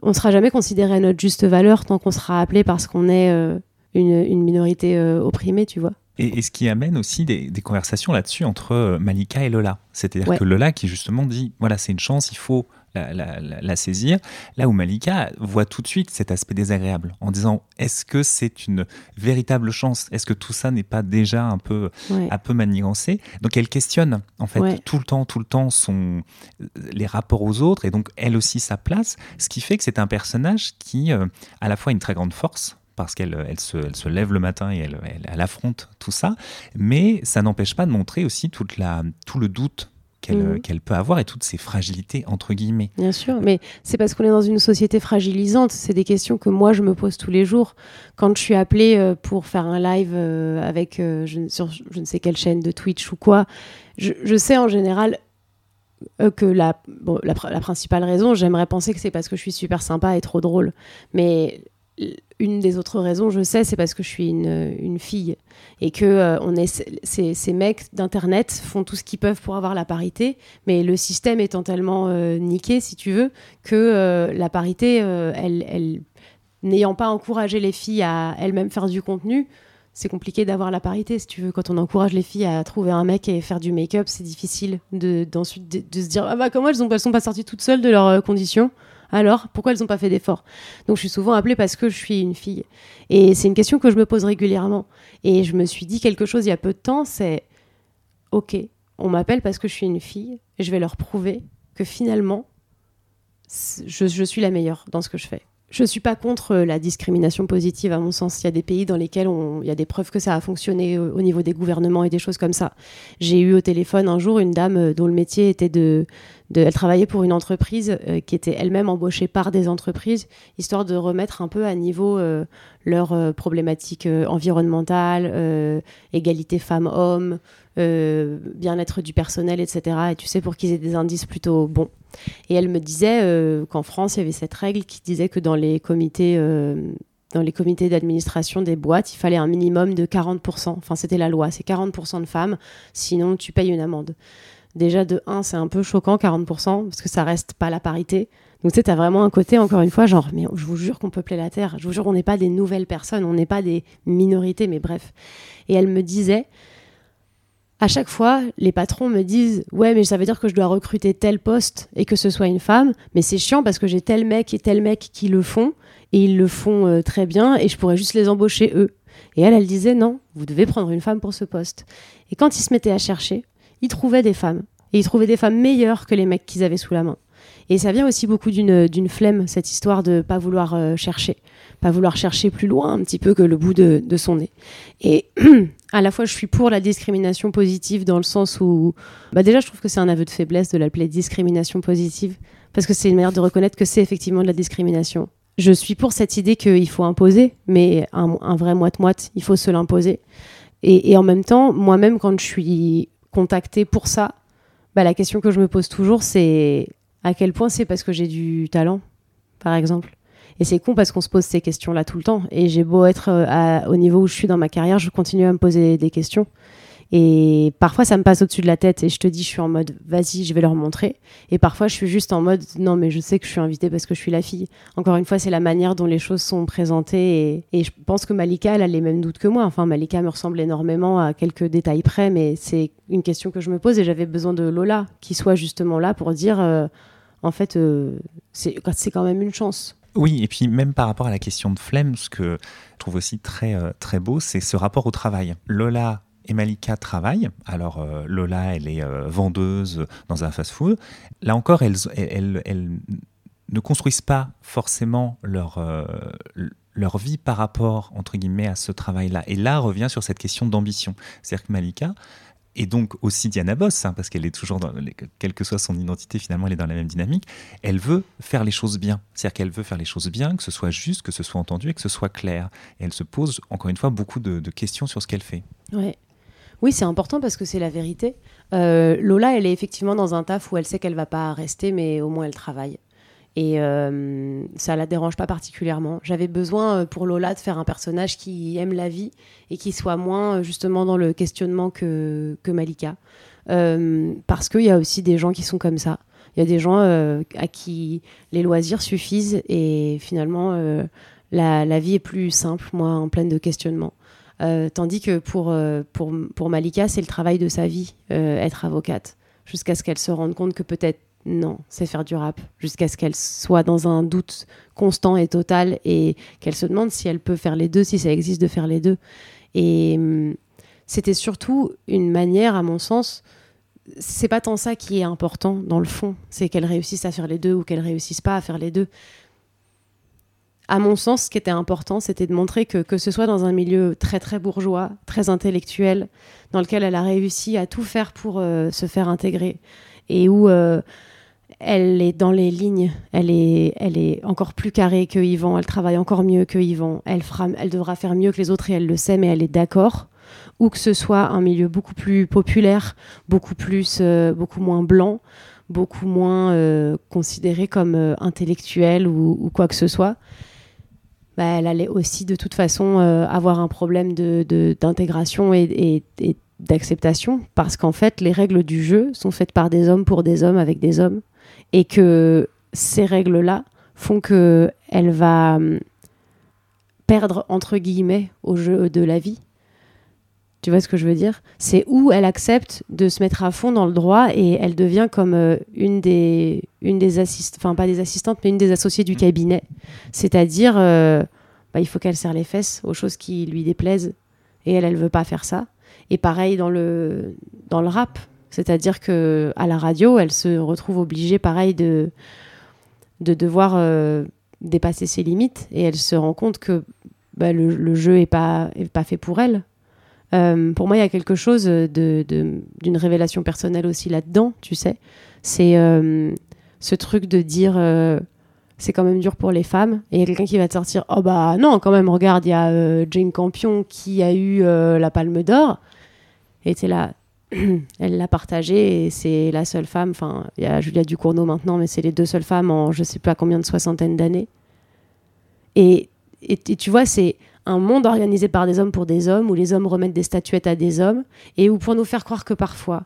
on ne sera jamais considéré à notre juste valeur tant qu'on sera appelé parce qu'on est euh, une, une minorité euh, opprimée, tu vois. Et, et ce qui amène aussi des, des conversations là-dessus entre euh, Malika et Lola. C'est-à-dire Ouais. que Lola qui justement dit, voilà, c'est une chance, il faut la, la- la- la saisir. Là où Malika voit tout de suite cet aspect désagréable en disant est-ce que c'est une véritable chance? Est-ce que tout ça n'est pas déjà un peu, Ouais. un peu manigancé? Donc elle questionne en fait Ouais. tout le temps, tout le temps son, les rapports aux autres et donc elle aussi sa place, ce qui fait que c'est un personnage qui euh, a à la fois une très grande force parce qu'elle elle se, elle se lève le matin et elle, elle- elle affronte tout ça, mais ça n'empêche pas de montrer aussi toute la, tout le doute qu'elle Mhm. qu'elle peut avoir et toutes ses fragilités entre guillemets. Bien sûr, mais c'est parce qu'on est dans une société fragilisante. C'est des questions que moi je me pose tous les jours. Quand je suis appelée euh, pour faire un live euh, avec euh, je, ne- sur je ne sais quelle chaîne de Twitch ou quoi, je, je sais en général euh, que la, bon, la, pr- la principale raison, j'aimerais penser que c'est parce que je suis super sympa et trop drôle. Mais une des autres raisons, je sais, c'est parce que je suis une, fille et que euh, ces, mecs d'internet font tout ce qu'ils peuvent pour avoir la parité, mais le système étant tellement euh, niqué, si tu veux, que euh, la parité, n'ayant pas encouragé les filles à elles-mêmes faire du contenu, c'est compliqué d'avoir la parité, si tu veux. Quand on encourage les filles à trouver un mec et faire du make-up, c'est difficile de, se dire ah bah comment elles ne sont pas sorties toutes seules de leurs conditions? Alors, pourquoi elles n'ont pas fait d'efforts? Donc, je suis souvent appelée parce que je suis une fille. Et c'est une question que je me pose régulièrement. Et je me suis dit quelque chose il y a peu de temps, c'est ok, on m'appelle parce que je suis une fille, et je vais leur prouver que finalement, je, suis la meilleure dans ce que je fais. Je ne suis pas contre euh, la discrimination positive, à mon sens. Il y a des pays dans lesquels il y a des preuves que ça a fonctionné euh, au niveau des gouvernements et des choses comme ça. J'ai eu au téléphone un jour une dame euh, dont le métier était de... de elle travaillait pour une entreprise euh, qui était elle-même embauchée par des entreprises, histoire de remettre un peu à niveau euh, leurs euh, problématiques environnementales, égalité femmes-hommes, bien-être du personnel, etc. Et tu sais, pour qu'ils aient des indices plutôt bons. Et elle me disait qu'en France, il y avait cette règle qui disait que dans les comités, dans les comités d'administration des boîtes, il fallait un minimum de 40%. Enfin, c'était la loi, c'est 40% de femmes, sinon tu payes une amende. Déjà, de 1, c'est un peu choquant, 40%, parce que ça reste pas la parité. Donc, tu sais, t'as vraiment un côté, encore une fois, genre, mais je vous jure qu'on peuplait la Terre. Je vous jure, on n'est pas des nouvelles personnes, on n'est pas des minorités, mais bref. Et elle me disait, à chaque fois, les patrons me disent Ouais, mais ça veut dire que je dois recruter tel poste et que ce soit une femme, mais c'est chiant parce que j'ai tel mec et tel mec qui le font et ils le font euh, très bien et je pourrais juste les embaucher eux. Et elle, elle disait Non, vous devez prendre une femme pour ce poste. Et quand ils se mettaient à chercher, ils trouvaient des femmes et ils trouvaient des femmes meilleures que les mecs qu'ils avaient sous la main. Et ça vient aussi beaucoup d'une d'une flemme, cette histoire de pas vouloir euh, chercher, pas vouloir chercher plus loin un petit peu que le bout de, son nez. Et à la fois, je suis pour la discrimination positive dans le sens où, bah déjà, je trouve que c'est un aveu de faiblesse de l'appeler discrimination positive, parce que c'est une manière de reconnaître que c'est effectivement de la discrimination. Je suis pour cette idée qu'il faut imposer, mais un, vrai moite-moite, il faut se l'imposer. Et en même temps, moi-même, quand je suis contactée pour ça, bah, la question que je me pose toujours, c'est à quel point c'est parce que j'ai du talent, par exemple. Et c'est con parce qu'on se pose ces questions-là tout le temps. Et j'ai beau être euh, au niveau où je suis dans ma carrière, je continue à me poser des questions. Et parfois, ça me passe au-dessus de la tête et je te dis, je suis en mode, vas-y, je vais leur montrer. Et parfois, je suis juste en mode, non, mais je sais que je suis invitée parce que je suis la fille. Encore une fois, c'est la manière dont les choses sont présentées. Et, je pense que Malika, elle a les mêmes doutes que moi. Enfin, Malika me ressemble énormément à quelques détails près, mais c'est une question que je me pose et j'avais besoin de Lola qui soit justement là pour dire, euh, en fait, euh, c'est c'est quand même une chance. Oui, et puis même par rapport à la question de flemme, ce que je trouve aussi très, euh, très beau, c'est ce rapport au travail. Lola et Malika travaillent. Alors euh, Lola, elle est euh, vendeuse dans un fast-food. Là encore, elles, ne construisent pas forcément leur, euh, leur vie par rapport, entre guillemets, à ce travail-là. Et là revient sur cette question d'ambition. C'est-à-dire que Malika, et donc aussi Diana Boss, hein, parce qu'elle est toujours, dans, les- quelle que soit son identité, finalement, elle est dans la même dynamique, elle veut faire les choses bien. C'est-à-dire qu'elle veut faire les choses bien, que ce soit juste, que ce soit entendu et que ce soit clair. Et elle se pose, encore une fois, beaucoup de, de questions sur ce qu'elle fait. Ouais. Oui, c'est important parce que c'est la vérité. Euh, Lola, elle est effectivement dans un taf où elle sait qu'elle va pas rester, mais au moins elle travaille. Et euh, ça la dérange pas particulièrement. J'avais besoin euh, pour Lola de faire un personnage qui aime la vie et qui soit moins euh, justement dans le questionnement que, que Malika. Parce qu'il y a aussi des gens qui sont comme ça. Il y a des gens à qui les loisirs suffisent et finalement la, la vie est plus simple, moi, en pleine de questionnements. Euh, tandis que pour, euh, pour, pour Malika, c'est le travail de sa vie, euh, être avocate, jusqu'à ce qu'elle se rende compte que peut-être non, c'est faire du rap, jusqu'à ce qu'elle soit dans un doute constant et total et qu'elle se demande si elle peut faire les deux, si ça existe de faire les deux. Et hum, c'était surtout une manière, à mon sens, c'est pas tant ça qui est important dans le fond, c'est qu'elle réussisse à faire les deux ou qu'elle réussisse pas à faire les deux. À mon sens, ce qui était important, c'était de montrer que, que ce soit dans un milieu très très bourgeois, très intellectuel, dans lequel elle a réussi à tout faire pour euh, se faire intégrer, et où euh, elle est dans les lignes, elle est, elle est encore plus carrée que Yvan, elle travaille encore mieux que Yvan, elle, fera, elle devra faire mieux que les autres et elle le sait, mais elle est d'accord. Ou que ce soit un milieu beaucoup plus populaire, beaucoup, plus, euh, beaucoup moins blanc, beaucoup moins considéré comme intellectuel ou, quoi que ce soit. Bah, elle allait aussi de toute façon avoir un problème d'intégration et, et d'acceptation parce qu'en fait les règles du jeu sont faites par des hommes pour des hommes avec des hommes et que ces règles-là font que elle va hum, perdre entre guillemets au jeu de la vie. Tu vois ce que je veux dire? C'est où elle accepte de se mettre à fond dans le droit et elle devient comme euh, une des une des assistantes, enfin pas des assistantes, mais une des associées du cabinet. C'est-à-dire, euh, bah, il faut qu'elle serre les fesses aux choses qui lui déplaisent et elle, elle veut pas faire ça. Et pareil dans le dans le rap, c'est-à-dire que à la radio, elle se retrouve obligée, pareil, de, de devoir euh, dépasser ses limites et elle se rend compte que bah, le, le, jeu n'est pas, est pas fait pour elle. Euh, pour moi, il y a quelque chose d'une révélation personnelle aussi là-dedans, tu sais. C'est euh, ce truc de dire euh, c'est quand même dur pour les femmes. Et il y a quelqu'un qui va te sortir oh bah non, quand même, regarde, il y a Jane Campion qui a eu la Palme d'Or. Et tu là, elle l'a partagé et c'est la seule femme. Enfin, il y a Julia Ducournau maintenant, mais c'est les deux seules femmes en je sais pas combien de soixantaine d'années. Et, et, tu vois, c'est un monde organisé par des hommes pour des hommes où les hommes remettent des statuettes à des hommes et où pour nous faire croire que parfois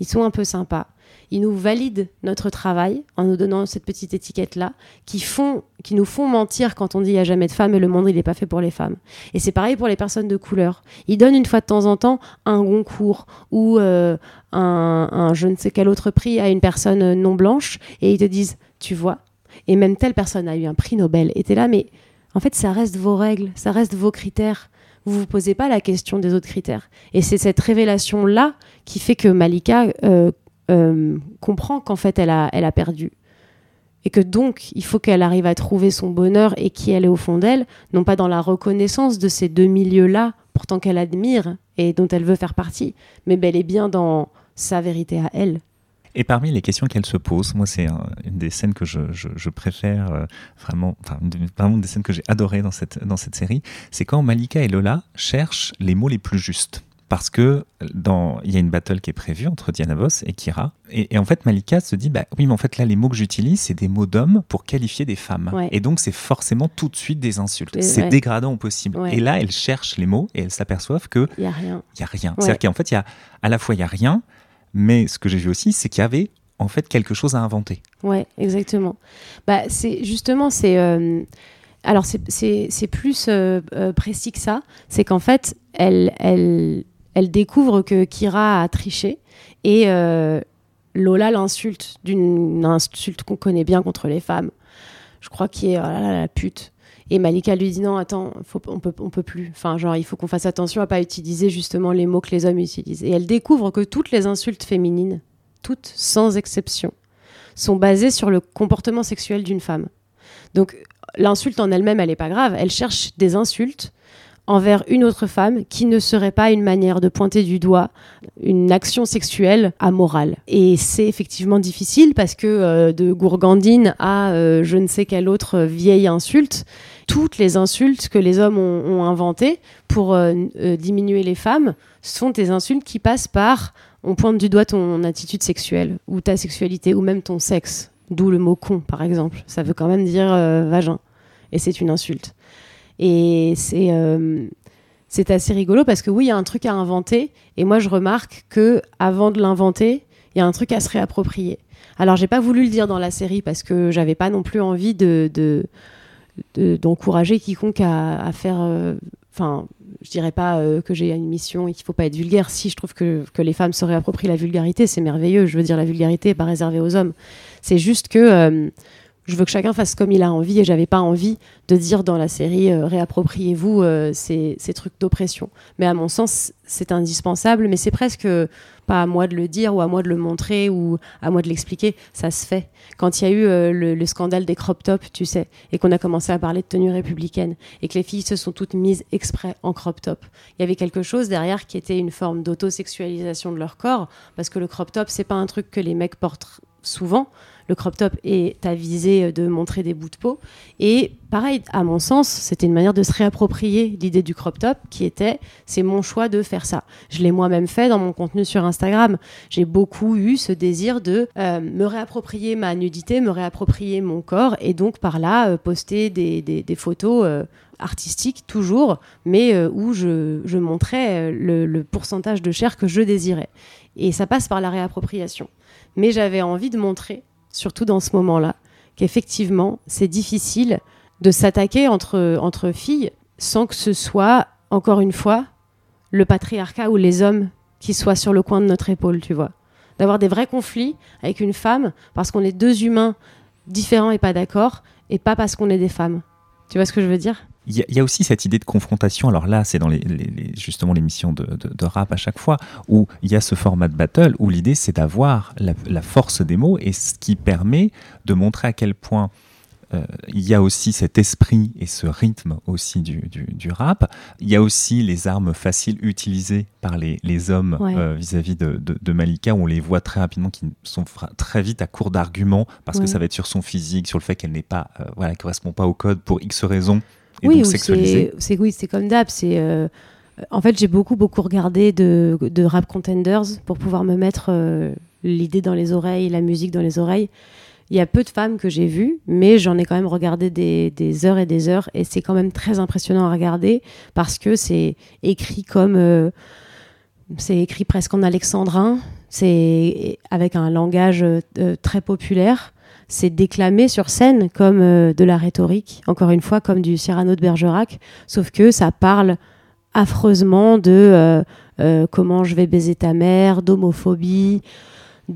ils sont un peu sympas, ils nous valident notre travail en nous donnant cette petite étiquette là qui font qui nous font mentir quand on dit il y a jamais de femmes et le monde il n'est pas fait pour les femmes et c'est pareil pour les personnes de couleur. Ils donnent une fois de temps en temps un concours ou euh, un, un, je ne sais quel autre prix à une personne non blanche et ils te disent tu vois? Et même telle personne a eu un prix Nobel et t'es là mais en fait ça reste vos règles ça reste vos critères vous vous posez pas la question des autres critères et c'est cette révélation là qui fait que Malika euh, euh, comprend qu'en fait elle a, elle a perdu. Et que donc il faut qu'elle arrive à trouver son bonheur et qui elle est au fond d'elle, non pas dans la reconnaissance de ces deux milieux-là, pourtant qu'elle admire et dont elle veut faire partie, mais bel et bien dans sa vérité à elle. Et parmi les questions qu'elle se pose, moi c'est un, une des scènes que je, je, je préfère euh, vraiment, enfin vraiment une des scènes que j'ai adorées dans cette, dans cette série, c'est quand Malika et Lola cherchent les mots les plus justes. Parce que dans il y a une battle qui est prévue entre Diana Voss et Kira. Et, et, en fait Malika se dit bah oui mais en fait là les mots que j'utilise c'est des mots d'hommes pour qualifier des femmes. Ouais. et donc c'est forcément tout de suite des insultes. C'est ouais. dégradant au possible. Ouais. et là elles cherchent les mots et elles s'aperçoivent que il y a rien. Il y a rien. C'est-à-dire qu'en fait il y a à la fois il y a rien mais ce que j'ai vu aussi c'est qu'il y avait en fait quelque chose à inventer ouais exactement bah c'est justement c'est euh alors c'est plus euh, euh, précis que ça, c'est qu'en fait, elle, elle, elle découvre que Kira a triché et Lola l'insulte d'une insulte qu'on connaît bien contre les femmes. Je crois qu'il est oh là, la pute. Et Malika lui dit non, attends, on peut, on peut plus. Enfin, genre, il faut qu'on fasse attention à pas utiliser justement les mots que les hommes utilisent. Et elle découvre que toutes les insultes féminines, toutes sans exception, sont basées sur le comportement sexuel d'une femme. Donc, l'insulte en elle-même, elle n'est pas grave. Elle cherche des insultes envers une autre femme qui ne serait pas une manière de pointer du doigt une action sexuelle amorale. Et c'est effectivement difficile parce que euh, de Gourgandine à euh, je ne sais quelle autre vieille insulte, toutes les insultes que les hommes ont, inventées pour euh, diminuer les femmes sont des insultes qui passent par on pointe du doigt ton attitude sexuelle ou ta sexualité ou même ton sexe. D'où le mot con, par exemple. Ça veut quand même dire euh, vagin. Et c'est une insulte. Et c'est euh, assez rigolo parce que oui, il y a un truc à inventer. Et moi, je remarque que avant de l'inventer, il y a un truc à se réapproprier. Alors, j'ai pas voulu le dire dans la série parce que j'avais pas non plus envie de d'encourager de, quiconque à, faire. Enfin, euh, je dirais pas euh, que j'ai une mission et qu'il faut pas être vulgaire. Si je trouve que, que les femmes se réapproprient la vulgarité, c'est merveilleux. Je veux dire, la vulgarité n'est pas réservée aux hommes. C'est juste que euh, je veux que chacun fasse comme il a envie et j'avais pas envie de dire dans la série euh, réappropriez-vous euh, ces, ces trucs d'oppression. Mais à mon sens, c'est indispensable, mais c'est presque pas à moi de le dire ou à moi de le montrer ou à moi de l'expliquer. Ça se fait. Quand il y a eu euh, le, le scandale des crop tops, tu sais, et qu'on a commencé à parler de tenue républicaine et que les filles se sont toutes mises exprès en crop top, il y avait quelque chose derrière qui était une forme d'autosexualisation de leur corps parce que le crop top, c'est pas un truc que les mecs portent souvent le crop top est à viser de montrer des bouts de peau. Et pareil, à mon sens, c'était une manière de se réapproprier l'idée du crop top qui était c'est mon choix de faire ça. Je l'ai moi-même fait dans mon contenu sur Instagram. J'ai beaucoup eu ce désir de euh, me réapproprier ma nudité, me réapproprier mon corps et donc par là euh, poster des, des, photos. Euh, artistiques toujours, mais euh, où je, je montrais le pourcentage de chair que je désirais. Et ça passe par la réappropriation. Mais j'avais envie de montrer surtout dans ce moment-là, qu'effectivement, c'est difficile de s'attaquer entre, entre filles sans que ce soit, encore une fois, le patriarcat ou les hommes qui soient sur le coin de notre épaule, tu vois. D'avoir des vrais conflits avec une femme parce qu'on est deux humains différents et pas d'accord, et pas parce qu'on est des femmes. Tu vois ce que je veux dire? Il y, y, a aussi cette idée de confrontation. Alors là, c'est dans les, les, les, justement l'émission de, de, de, rap à chaque fois, où il y a ce format de battle, où l'idée c'est d'avoir la, la, force des mots et ce qui permet de montrer à quel point euh, il y a aussi cet esprit et ce rythme aussi du, du, du, rap. Il y a aussi les armes faciles utilisées par les, les hommes Ouais. euh, vis-à-vis de, de, de Malika, où on les voit très rapidement qui sont très vite à court d'arguments parce Ouais. que ça va être sur son physique, sur le fait qu'elle n'est pas, euh, voilà, correspond pas au code pour X raisons et oui, donc c'est c'est- oui, c'est comme d'hab. C'est euh, en fait j'ai beaucoup beaucoup regardé de, de rap contenders pour pouvoir me mettre euh, l'idée dans les oreilles, la musique dans les oreilles. Il y a peu de femmes que j'ai vues, mais j'en ai quand même regardé des, des, heures et des heures, et c'est quand même très impressionnant à regarder parce que c'est écrit comme euh, c'est écrit presque en alexandrin, c'est avec un langage euh, très populaire c'est déclamé sur scène comme euh, de la rhétorique, encore une fois, comme du Cyrano de Bergerac, sauf que ça parle affreusement de euh, euh, comment je vais baiser ta mère, d'homophobie,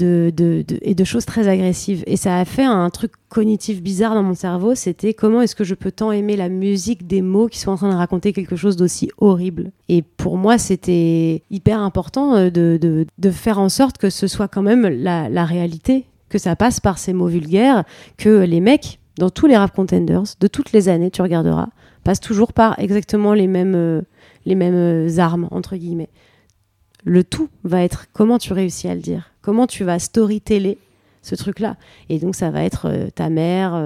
et de choses très agressives. Et ça a fait un truc cognitif bizarre dans mon cerveau, c'était comment est-ce que je peux tant aimer la musique des mots qui sont en train de raconter quelque chose d'aussi horrible. Et pour moi, c'était hyper important de, faire en sorte que ce soit quand même la réalité que ça passe par ces mots vulgaires, que les mecs, dans tous les rap contenders, de toutes les années, tu regarderas, passent toujours par exactement les mêmes, euh, les mêmes euh, armes, entre guillemets. Le tout va être comment tu réussis à le dire, comment tu vas storyteller ce truc-là. Et donc, ça va être euh, ta mère,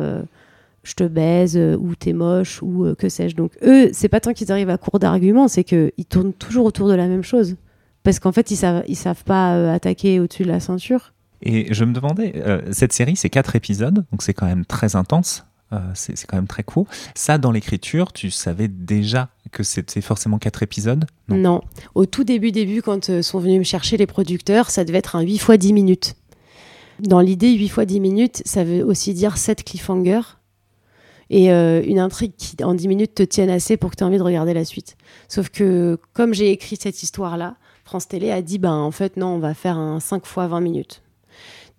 je te baise, ou t'es moche, ou que sais-je. Donc, eux, c'est pas tant qu'ils arrivent à court d'arguments, c'est qu'ils tournent toujours autour de la même chose. Parce qu'en fait, ils savent, ils savent pas attaquer au-dessus de la ceinture. Et je me demandais, euh, cette série, c'est quatre épisodes, donc c'est quand même très intense. Euh, c'est quand même très court. Ça, dans l'écriture, tu savais déjà que c'était forcément quatre épisodes? Non. Au tout début, début, quand euh, sont venus me chercher les producteurs, ça devait être un 8 fois 10 minutes. Dans l'idée, 8 fois 10 minutes, ça veut aussi dire 7 cliffhangers et une intrigue qui, en 10 minutes, te tienne assez pour que tu aies envie de regarder la suite. Sauf que, comme j'ai écrit cette histoire-là, France Télé a dit, ben, en fait, non, on va faire un 5 fois 20 minutes.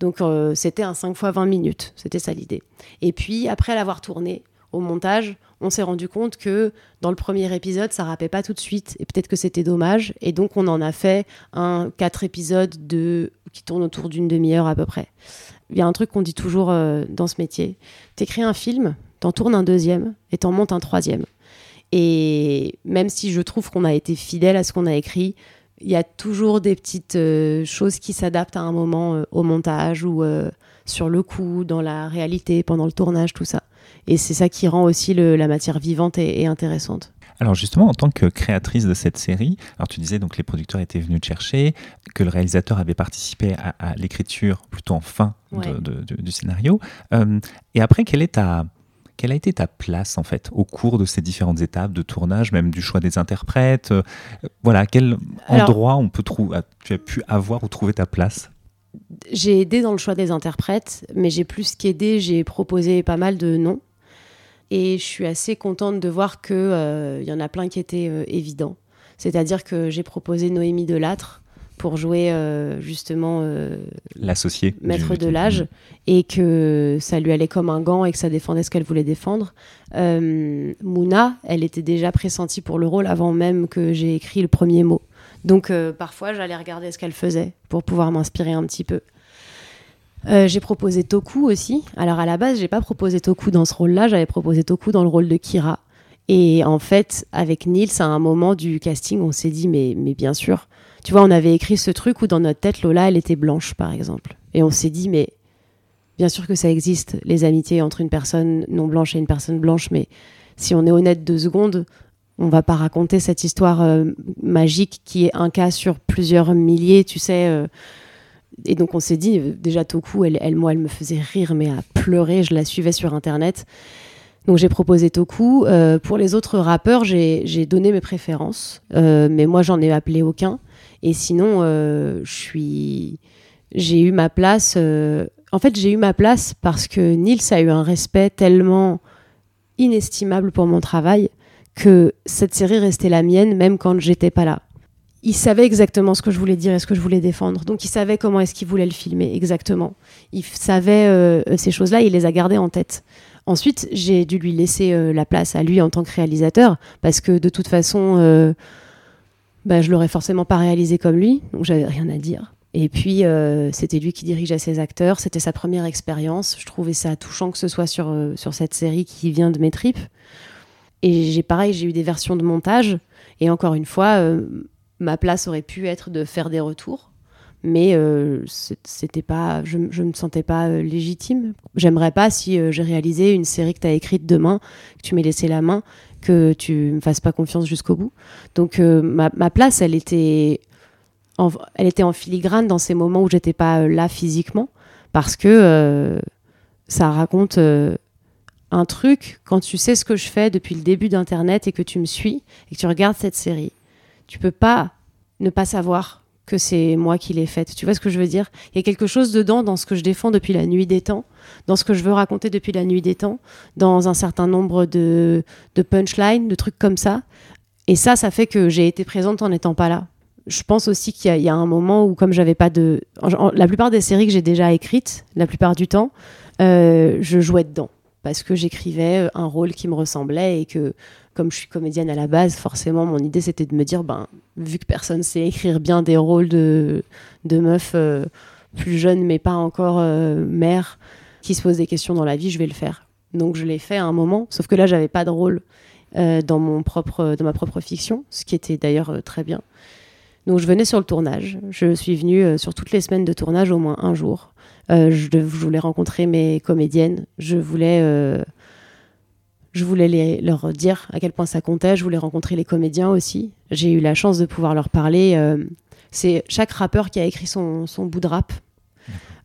Donc euh, c'était un 5 fois 20 minutes, c'était ça l'idée. Et puis après l'avoir tourné au montage, on s'est rendu compte que dans le premier épisode, ça rappait pas tout de suite et peut-être que c'était dommage et donc on en a fait un 4 épisodes de qui tournent autour d'une demi-heure à peu près. Il y a un truc qu'on dit toujours euh, dans ce métier, t'écris un film, t'en tournes un deuxième et t'en montes un troisième. Et même si je trouve qu'on a été fidèle à ce qu'on a écrit, il y a toujours des petites euh, choses qui s'adaptent à un moment euh, au montage ou euh, sur le coup, dans la réalité, pendant le tournage, tout ça. Et c'est ça qui rend aussi le, la matière vivante et, et, intéressante. Alors justement, en tant que créatrice de cette série, alors tu disais donc les producteurs étaient venus te chercher, que le réalisateur avait participé à, à l'écriture plutôt en fin ouais. de, de, de, du scénario. Et après, quelle est ta quelle a été ta place en fait au cours de ces différentes étapes de tournage, même du choix des interprètes euh, Voilà, quel Alors, endroit on peut trouver, tu as pu avoir ou trouver ta place? J'ai aidé dans le choix des interprètes, mais j'ai plus qu'aidé, j'ai proposé pas mal de noms. Et je suis assez contente de voir qu'il euh, y en a plein qui étaient euh, évidents. C'est-à-dire que j'ai proposé Noémie Delattre pour jouer euh, justement euh, l'associé maître de l'âge et que ça lui allait comme un gant et que ça défendait ce qu'elle voulait défendre. Euh, Mouna, elle était déjà pressentie pour le rôle avant même que j'ai écrit le premier mot. Donc parfois j'allais regarder ce qu'elle faisait pour pouvoir m'inspirer un petit peu. j'ai proposé Toku aussi. Alors à la base, j'ai pas proposé Toku dans ce rôle-là, j'avais proposé Toku dans le rôle de Kira. Et en fait, avec Nils, à un moment du casting, on s'est dit, mais, mais bien sûr, tu vois, on avait écrit ce truc où dans notre tête, Lola, elle était blanche, par exemple. Et on s'est dit, mais bien sûr que ça existe, les amitiés entre une personne non blanche et une personne blanche, mais si on est honnête deux secondes, on va pas raconter cette histoire euh, magique qui est un cas sur plusieurs milliers, tu sais. Euh. et donc on s'est dit, euh, déjà Toku, elle, moi, elle me faisait rire, mais à pleurer, je la suivais sur Internet. Donc j'ai proposé Toku. pour les autres rappeurs, j'ai donné mes préférences, mais moi j'en ai appelé aucun. Et sinon, euh, j'ai eu ma place. Euh, en fait, j'ai eu ma place parce que Nils a eu un respect tellement inestimable pour mon travail que cette série restait la mienne même quand j'étais pas là. Il savait exactement ce que je voulais dire et ce que je voulais défendre. Donc il savait comment est-ce qu'il voulait le filmer exactement. Il savait euh, ces choses-là, il les a gardées en tête. Ensuite, j'ai dû lui laisser la place à lui en tant que réalisateur parce que de toute façon bah, je l'aurais forcément pas réalisé comme lui, donc j'avais rien à dire. Et puis, euh, c'était lui qui dirigeait ses acteurs, c'était sa première expérience. Je trouvais ça touchant que ce soit sur, euh, sur cette série qui vient de mes tripes. Et j'ai pareil, j'ai eu des versions de montage. Et encore une fois, euh, ma place aurait pu être de faire des retours. Mais c'était pas, je, je me sentais pas légitime. J'aimerais pas si j'ai réalisé une série que tu as écrite demain, que tu m'aies laissé la main, que tu me fasses pas confiance jusqu'au bout. Donc euh, ma, place, elle était, en, elle était en filigrane dans ces moments où j'étais pas euh, là physiquement, parce que euh, ça raconte un truc quand tu sais ce que je fais depuis le début d'Internet et que tu me suis et que tu regardes cette série. Tu peux pas ne pas savoir que c'est moi qui l'ai faite. Tu vois ce que je veux dire? Il y a quelque chose dedans dans ce que je défends depuis la nuit des temps, dans ce que je veux raconter depuis la nuit des temps, dans un certain nombre de, punchlines, de trucs comme ça. Et ça, ça fait que j'ai été présente en n'étant pas là. Je pense aussi qu'il y, a un moment où, comme j'avais pas de. la plupart des séries que j'ai déjà écrites, la plupart du temps, euh, je jouais dedans parce que j'écrivais un rôle qui me ressemblait et que comme je suis comédienne à la base, forcément, mon idée c'était de me dire, ben, vu que personne sait écrire bien des rôles de, de meufs euh, plus jeunes, mais pas encore euh, mères, qui se posent des questions dans la vie, je vais le faire. Donc je l'ai fait à un moment, sauf que là, j'avais pas de rôle euh, dans, mon propre, dans ma propre fiction, ce qui était d'ailleurs très bien. Donc je venais sur le tournage. Je suis venue sur toutes les semaines de tournage au moins un jour. Je, je, voulais rencontrer mes comédiennes. Je voulais je voulais leur dire à quel point ça comptait. Je voulais rencontrer les comédiens aussi. J'ai eu la chance de pouvoir leur parler. Euh, c'est chaque rappeur qui a écrit son, bout de rap.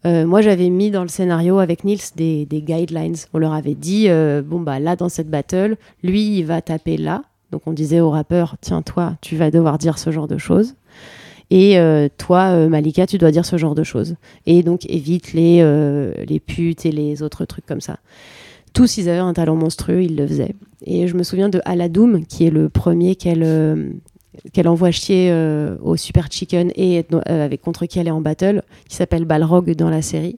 Euh, moi, j'avais mis dans le scénario avec Nils des, guidelines. On leur avait dit euh, bon, bah là, dans cette battle, lui, il va taper là. Donc, on disait au rappeur tiens, toi, tu vas devoir dire ce genre de choses. Et toi, Malika, tu dois dire ce genre de choses. Et donc, évite les, les putes et les autres trucs comme ça tous, ils avaient un talent monstrueux, ils le faisaient. Et je me souviens de Aladoum, qui est le premier qu'elle euh, qu'elle envoie chier euh, au Super Chicken et euh, avec contre qui elle est en battle, qui s'appelle Balrog dans la série.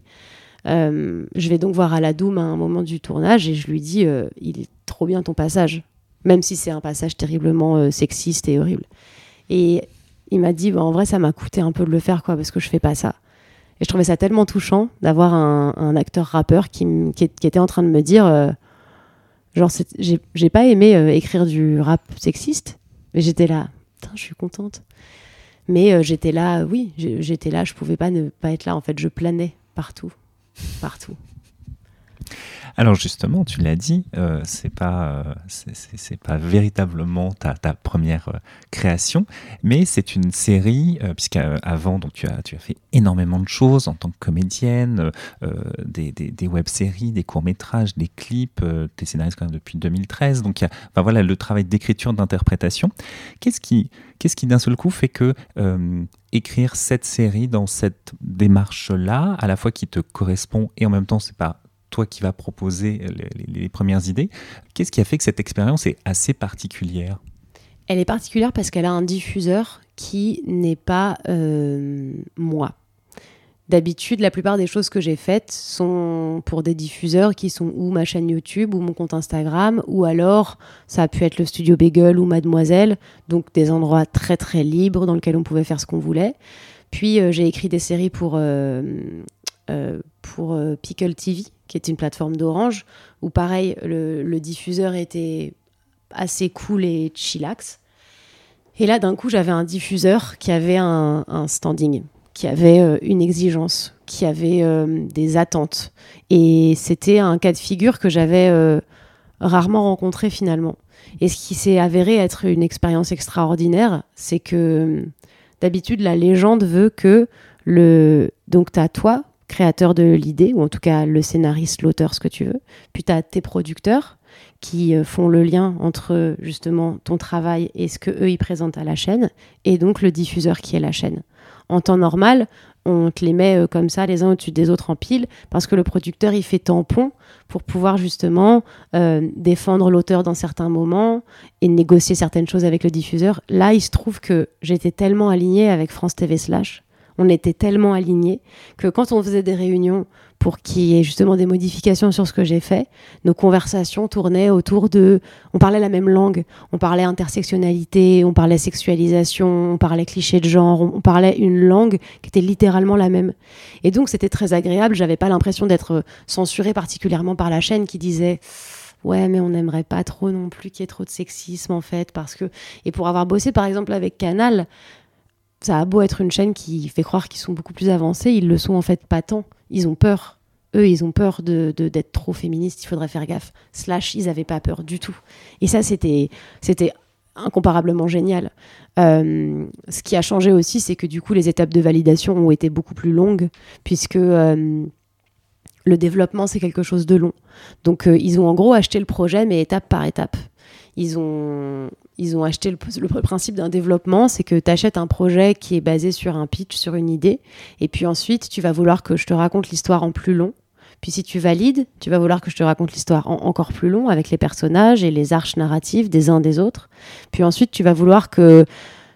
je vais donc voir Aladoum à un moment du tournage et je lui dis il est trop bien ton passage, même si c'est un passage terriblement sexiste et horrible. Et il m'a dit bah, en vrai ça m'a coûté un peu de le faire quoi parce que je fais pas ça. Et je trouvais ça tellement touchant d'avoir un, acteur rappeur qui, qui, était en train de me dire euh, genre, j'ai pas aimé euh, écrire du rap sexiste, mais j'étais là, putain, je suis contente. Mais euh, j'étais là, oui, j'étais là, je pouvais pas ne pas être là. En fait, je planais partout, partout. Alors justement, tu l'as dit, euh, c'est pas euh, c'est pas véritablement ta, ta première euh, création, mais c'est une série puisqu'avant donc tu as tu as fait énormément de choses en tant que comédienne, des, des, des web-séries, des courts-métrages, des clips, tes scénaristes quand même depuis 2013. Donc y a, voilà le travail d'écriture, d'interprétation. Qu'est-ce qui qu'est-ce qui d'un seul coup fait que écrire cette série dans cette démarche-là, à la fois qui te correspond et en même temps c'est pas toi qui vas proposer les, premières idées. Qu'est-ce qui a fait que cette expérience est assez particulière? Elle est particulière parce qu'elle a un diffuseur qui n'est pas euh, moi. D'habitude, la plupart des choses que j'ai faites sont pour des diffuseurs qui sont ou ma chaîne YouTube ou mon compte Instagram, ou alors ça a pu être le studio Bagel ou Mademoiselle, donc des endroits très très libres dans lesquels on pouvait faire ce qu'on voulait. Puis euh, j'ai écrit des séries pour, euh, euh, pour Pickle TV, qui est une plateforme d'Orange, où pareil, le, diffuseur était assez cool et chillax. Et là, d'un coup, j'avais un diffuseur qui avait un, un standing qui avait euh, une exigence, qui avait euh, des attentes. Et c'était un cas de figure que j'avais euh, rarement rencontré finalement. Et ce qui s'est avéré être une expérience extraordinaire, c'est que d'habitude, la légende veut que le. Donc, tu as toi, créateur de l'idée, ou en tout cas le scénariste, l'auteur, ce que tu veux. Puis tu as tes producteurs qui font le lien entre justement ton travail et ce que eux ils présentent à la chaîne, et donc le diffuseur qui est la chaîne en temps normal, on te les met euh, comme ça les uns au-dessus des autres en pile parce que le producteur il fait tampon pour pouvoir justement euh, défendre l'auteur dans certains moments et négocier certaines choses avec le diffuseur. Là, il se trouve que j'étais tellement alignée avec France TV Slash on était tellement alignés que quand on faisait des réunions pour qu'il y ait justement des modifications sur ce que j'ai fait, nos conversations tournaient autour de... On parlait la même langue, on parlait intersectionnalité, on parlait sexualisation, on parlait cliché de genre, on parlait une langue qui était littéralement la même. Et donc c'était très agréable, j'avais pas l'impression d'être censurée particulièrement par la chaîne qui disait ouais mais on n'aimerait pas trop non plus qu'il y ait trop de sexisme en fait parce que et pour avoir bossé par exemple avec Canal ça a beau être une chaîne qui fait croire qu'ils sont beaucoup plus avancés, ils le sont en fait pas tant. Ils ont peur. Eux, ils ont peur de, d'être trop féministes, il faudrait faire gaffe. Slash, ils n'avaient pas peur du tout. Et ça, c'était, c'était incomparablement génial. Euh, ce qui a changé aussi, c'est que du coup, les étapes de validation ont été beaucoup plus longues, puisque euh, le développement, c'est quelque chose de long. Donc, euh, ils ont en gros acheté le projet, mais étape par étape. Ils ont, ils ont acheté le, principe d'un développement, c'est que tu achètes un projet qui est basé sur un pitch, sur une idée, et puis ensuite tu vas vouloir que je te raconte l'histoire en plus long. Puis si tu valides, tu vas vouloir que je te raconte l'histoire en encore plus long avec les personnages et les arches narratives des uns des autres. Puis ensuite tu vas vouloir que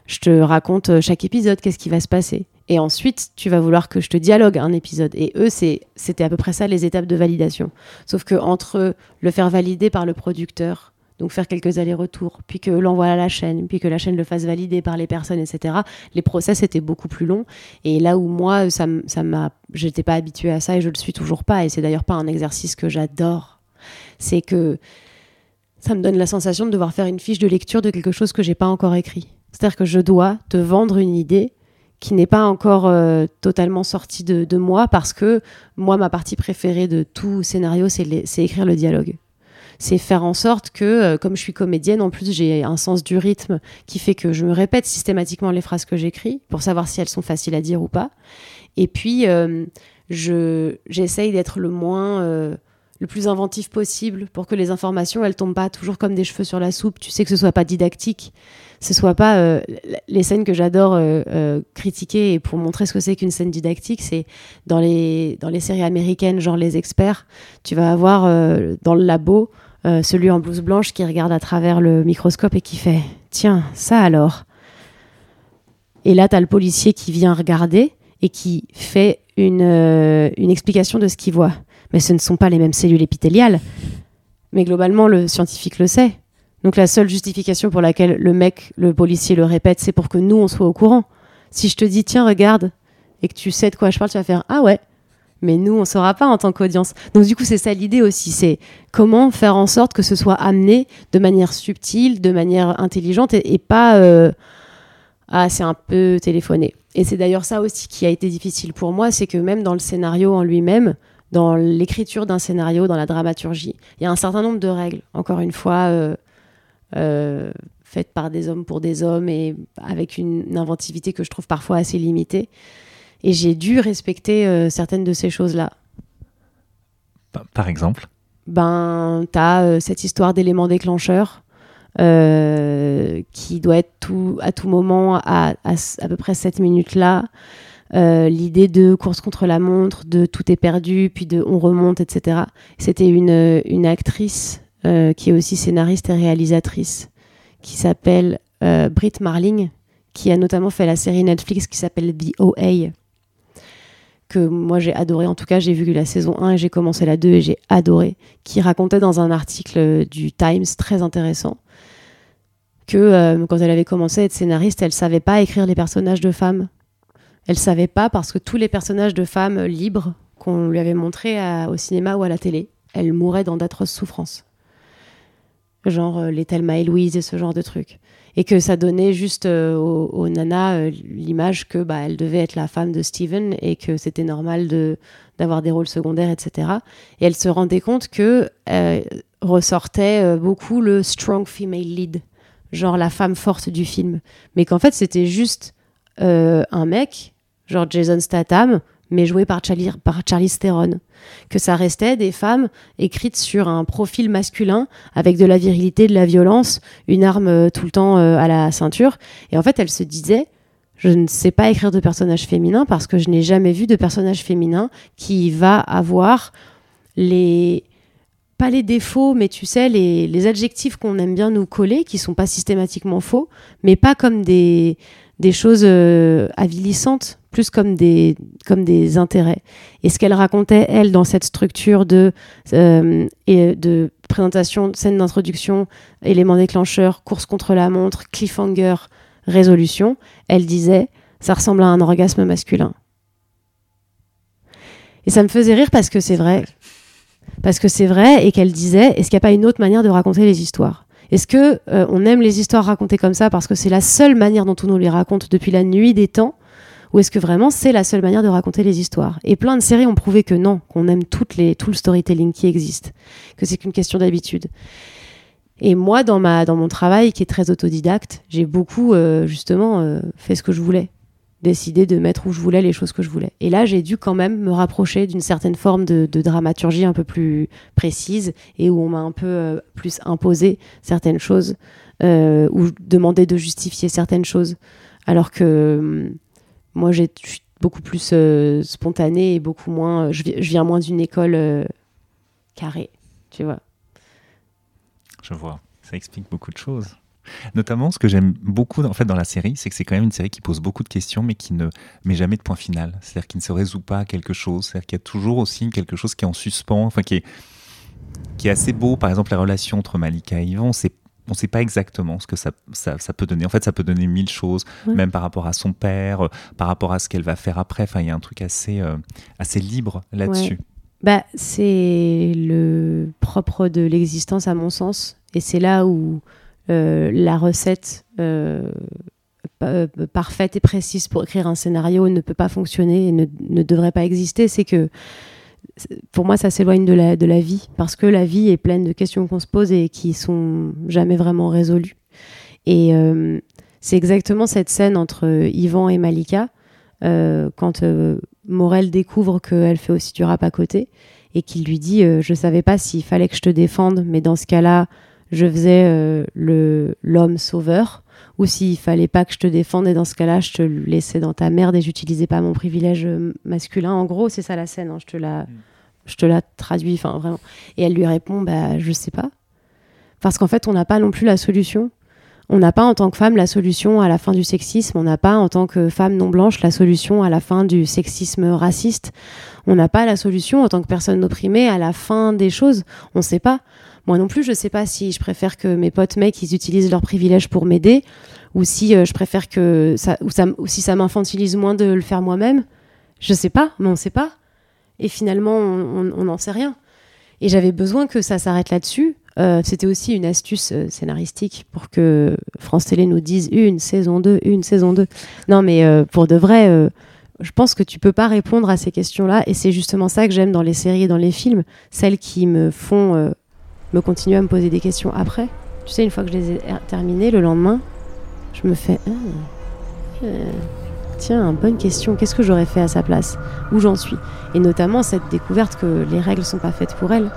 je te raconte chaque épisode, qu'est-ce qui va se passer. Et ensuite, tu vas vouloir que je te dialogue un épisode. Et eux, c'était à peu près ça les étapes de validation. Sauf que entre le faire valider par le producteur, donc faire quelques allers-retours, puis que l'envoie à la chaîne, puis que la chaîne le fasse valider par les personnes, etc. Les process étaient beaucoup plus longs. Et là où moi, ça, ça m'a, j'étais pas habituée à ça et je le suis toujours pas. Et c'est d'ailleurs pas un exercice que j'adore. C'est que ça me donne la sensation de devoir faire une fiche de lecture de quelque chose que j'ai pas encore écrit. C'est-à-dire que je dois te vendre une idée qui n'est pas encore euh, totalement sortie de, de, moi parce que moi, ma partie préférée de tout scénario, c'est écrire le dialogue c'est faire en sorte que, euh, comme je suis comédienne, en plus j'ai un sens du rythme qui fait que je me répète systématiquement les phrases que j'écris pour savoir si elles sont faciles à dire ou pas. Et puis, euh, je, j'essaye d'être le moins... Euh, le plus inventif possible pour que les informations elles tombent pas toujours comme des cheveux sur la soupe tu sais que ce soit pas didactique ce soit pas les scènes que j'adore critiquer et pour montrer ce que c'est qu'une scène didactique c'est dans les dans les séries américaines genre les experts tu vas avoir dans le labo euh, celui en blouse blanche qui regarde à travers le microscope et qui fait Tiens, ça alors Et là, tu as le policier qui vient regarder et qui fait une, euh, une explication de ce qu'il voit. Mais ce ne sont pas les mêmes cellules épithéliales. Mais globalement, le scientifique le sait. Donc la seule justification pour laquelle le mec, le policier le répète, c'est pour que nous, on soit au courant. Si je te dis, tiens, regarde, et que tu sais de quoi je parle, tu vas faire, ah ouais, mais nous, on ne saura pas en tant qu'audience. Donc du coup, c'est ça l'idée aussi, c'est comment faire en sorte que ce soit amené de manière subtile, de manière intelligente et, pas euh, ah c'est un peu téléphoné. Et c'est d'ailleurs ça aussi qui a été difficile pour moi, c'est que même dans le scénario en lui-même, dans l'écriture d'un scénario, dans la dramaturgie, il y a un certain nombre de règles. Encore une fois. Euh, euh, faites par des hommes pour des hommes et avec une inventivité que je trouve parfois assez limitée. Et j'ai dû respecter euh, certaines de ces choses-là. Par exemple Ben, tu as euh, cette histoire d'élément déclencheur euh, qui doit être tout, à tout moment à, à, peu près 7 minutes là. L'idée de course contre la montre, de tout est perdu, puis de on remonte, etc. C'était une, une actrice qui est aussi scénariste et réalisatrice qui s'appelle Britt Marling, qui a notamment fait la série Netflix qui s'appelle The OA, que moi j'ai adoré. En tout cas, j'ai vu la saison 1 et j'ai commencé la 2 et j'ai adoré, qui racontait dans un article du Times très intéressant que euh, quand elle avait commencé à être scénariste, elle savait pas écrire les personnages de femmes. Elle savait pas parce que tous les personnages de femmes libres qu'on lui avait montrés au cinéma ou à la télé, elles mouraient dans d'atroces souffrances. Genre euh, les Thelma et Louise et ce genre de trucs. Et que ça donnait juste euh, aux, nanas euh, l'image que bah, elle devait être la femme de Steven et que c'était normal de d'avoir des rôles secondaires, etc. Et elle se rendait compte que euh, ressortait euh, beaucoup le strong female lead, genre la femme forte du film. Mais qu'en fait, c'était juste un mec, genre Jason Statham, mais joué par Charlie, par Theron. Que ça restait des femmes écrites sur un profil masculin avec de la virilité, de la violence, une arme euh, tout le temps euh, à la ceinture. Et en fait, elle se disait, je ne sais pas écrire de personnages féminins parce que je n'ai jamais vu de personnage féminin qui va avoir les pas les défauts, mais tu sais, les, les adjectifs qu'on aime bien nous coller, qui sont pas systématiquement faux, mais pas comme des, des choses euh, avilissantes, plus comme des, comme des intérêts. Et ce qu'elle racontait, elle, dans cette structure de, euh, et de présentation, scène d'introduction, élément déclencheur, course contre la montre, cliffhanger, résolution, elle disait, ça ressemble à un orgasme masculin. Et ça me faisait rire parce que c'est vrai. Parce que c'est vrai et qu'elle disait, est-ce qu'il n'y a pas une autre manière de raconter les histoires? Est-ce que euh, on aime les histoires racontées comme ça parce que c'est la seule manière dont on nous les raconte depuis la nuit des temps? Ou est-ce que vraiment c'est la seule manière de raconter les histoires? Et plein de séries ont prouvé que non, qu'on aime toutes les, tout le storytelling qui existe, que c'est qu'une question d'habitude. Et moi, dans, ma, dans mon travail qui est très autodidacte, j'ai beaucoup euh, justement euh, fait ce que je voulais, décidé de mettre où je voulais les choses que je voulais. Et là, j'ai dû quand même me rapprocher d'une certaine forme de, dramaturgie un peu plus précise et où on m'a un peu euh, plus imposé certaines choses ou demandé de justifier certaines choses. Alors que hum, moi, je suis beaucoup plus euh, spontanée et beaucoup moins. euh, Je, vi- je viens moins d'une école euh, carrée, tu vois. Je vois. Ça explique beaucoup de choses. Notamment, ce que j'aime beaucoup en fait dans la série, c'est que c'est quand même une série qui pose beaucoup de questions, mais qui ne met jamais de point final. C'est-à-dire qui ne se résout pas à quelque chose. C'est-à-dire qu'il y a toujours aussi quelque chose qui est en suspens, enfin qui est qui est assez beau. Par exemple, la relation entre Malika et Yvan, c'est on ne sait pas exactement ce que ça, ça, ça peut donner. En fait, ça peut donner mille choses, Ouais. même par rapport à son père, euh, par rapport à ce qu'elle va faire après. Enfin, il y a un truc assez, euh, assez libre là-dessus. Ouais. Bah, c'est le propre de l'existence à mon sens. Et c'est là où euh, la recette euh, pa- parfaite et précise pour écrire un scénario ne peut pas fonctionner et ne, ne devrait pas exister. C'est que pour moi, ça s'éloigne de la, de la vie. Parce que la vie est pleine de questions qu'on se pose et qui sont jamais vraiment résolues. Et euh, c'est exactement cette scène entre Yvan et Malika. euh, quand euh, Morel découvre qu'elle fait aussi du rap à côté et qu'il lui dit Je savais pas s'il fallait que je te défende, mais dans ce cas-là, je faisais l'homme sauveur, ou s'il fallait pas que je te défende, et dans ce cas-là, je te laissais dans ta merde et j'utilisais pas mon privilège euh, masculin. En gros, c'est ça la scène, hein, je, te la, je te la traduis, enfin vraiment. Et elle lui répond Bah, je sais pas. Parce qu'en fait, on n'a pas non plus la solution. On n'a pas en tant que femme la solution à la fin du sexisme, on n'a pas en tant que femme non blanche la solution à la fin du sexisme raciste, on n'a pas la solution en tant que personne opprimée à la fin des choses, on ne sait pas. Moi non plus, je sais pas si je préfère que mes potes mecs ils utilisent leurs privilèges pour m'aider ou si euh, je préfère que ça si ça m'infantilise moins de le faire moi-même. Je sais pas, mais on ne sait pas. Et finalement, on n'en sait rien. Et j'avais besoin que ça s'arrête là-dessus. Euh, C'était aussi une astuce euh, scénaristique pour que France Télé nous dise une saison 2, une saison 2. Non, mais pour de vrai, je pense que tu peux pas répondre à ces questions-là. Et c'est justement ça que j'aime dans les séries et dans les films. Celles qui me font me continuer à me poser des questions après. Tu sais, une fois que je les ai er- terminées, le lendemain, je me fais Ah, euh, Tiens, bonne question. Qu'est-ce que j'aurais fait à sa place? Où j'en suis? Et notamment cette découverte que les règles sont pas faites pour elle.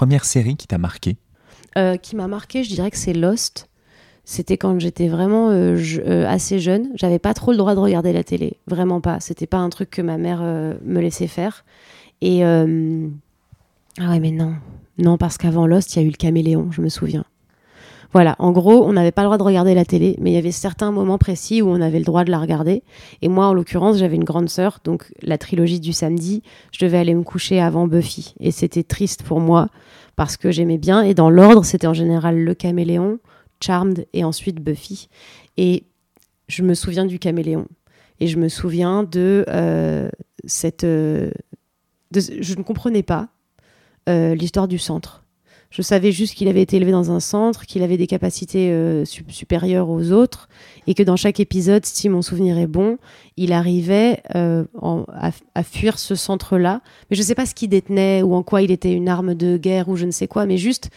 Première série qui t'a marqué Euh, qui m'a marqué, je dirais que c'est Lost. C'était quand j'étais vraiment euh, euh, assez jeune. J'avais pas trop le droit de regarder la télé, vraiment pas. C'était pas un truc que ma mère me laissait faire. Et ah ouais, mais non, non parce qu'avant Lost, il y a eu le caméléon, je me souviens. Voilà, en gros, on n'avait pas le droit de regarder la télé, mais il y avait certains moments précis où on avait le droit de la regarder. Et moi, en l'occurrence, j'avais une grande sœur, donc la trilogie du samedi, je devais aller me coucher avant Buffy. Et c'était triste pour moi parce que j'aimais bien. Et dans l'ordre, c'était en général le caméléon, Charmed et ensuite Buffy. Et je me souviens du caméléon. Et je me souviens de euh, cette. euh, je ne comprenais pas euh, l'histoire du centre. Je savais juste qu'il avait été élevé dans un centre, qu'il avait des capacités euh, sup- supérieures aux autres, et que dans chaque épisode, si mon souvenir est bon, il arrivait euh, à, à fuir ce centre-là. Mais je ne sais pas ce qu'il détenait ou en quoi il était une arme de guerre ou je ne sais quoi, mais juste,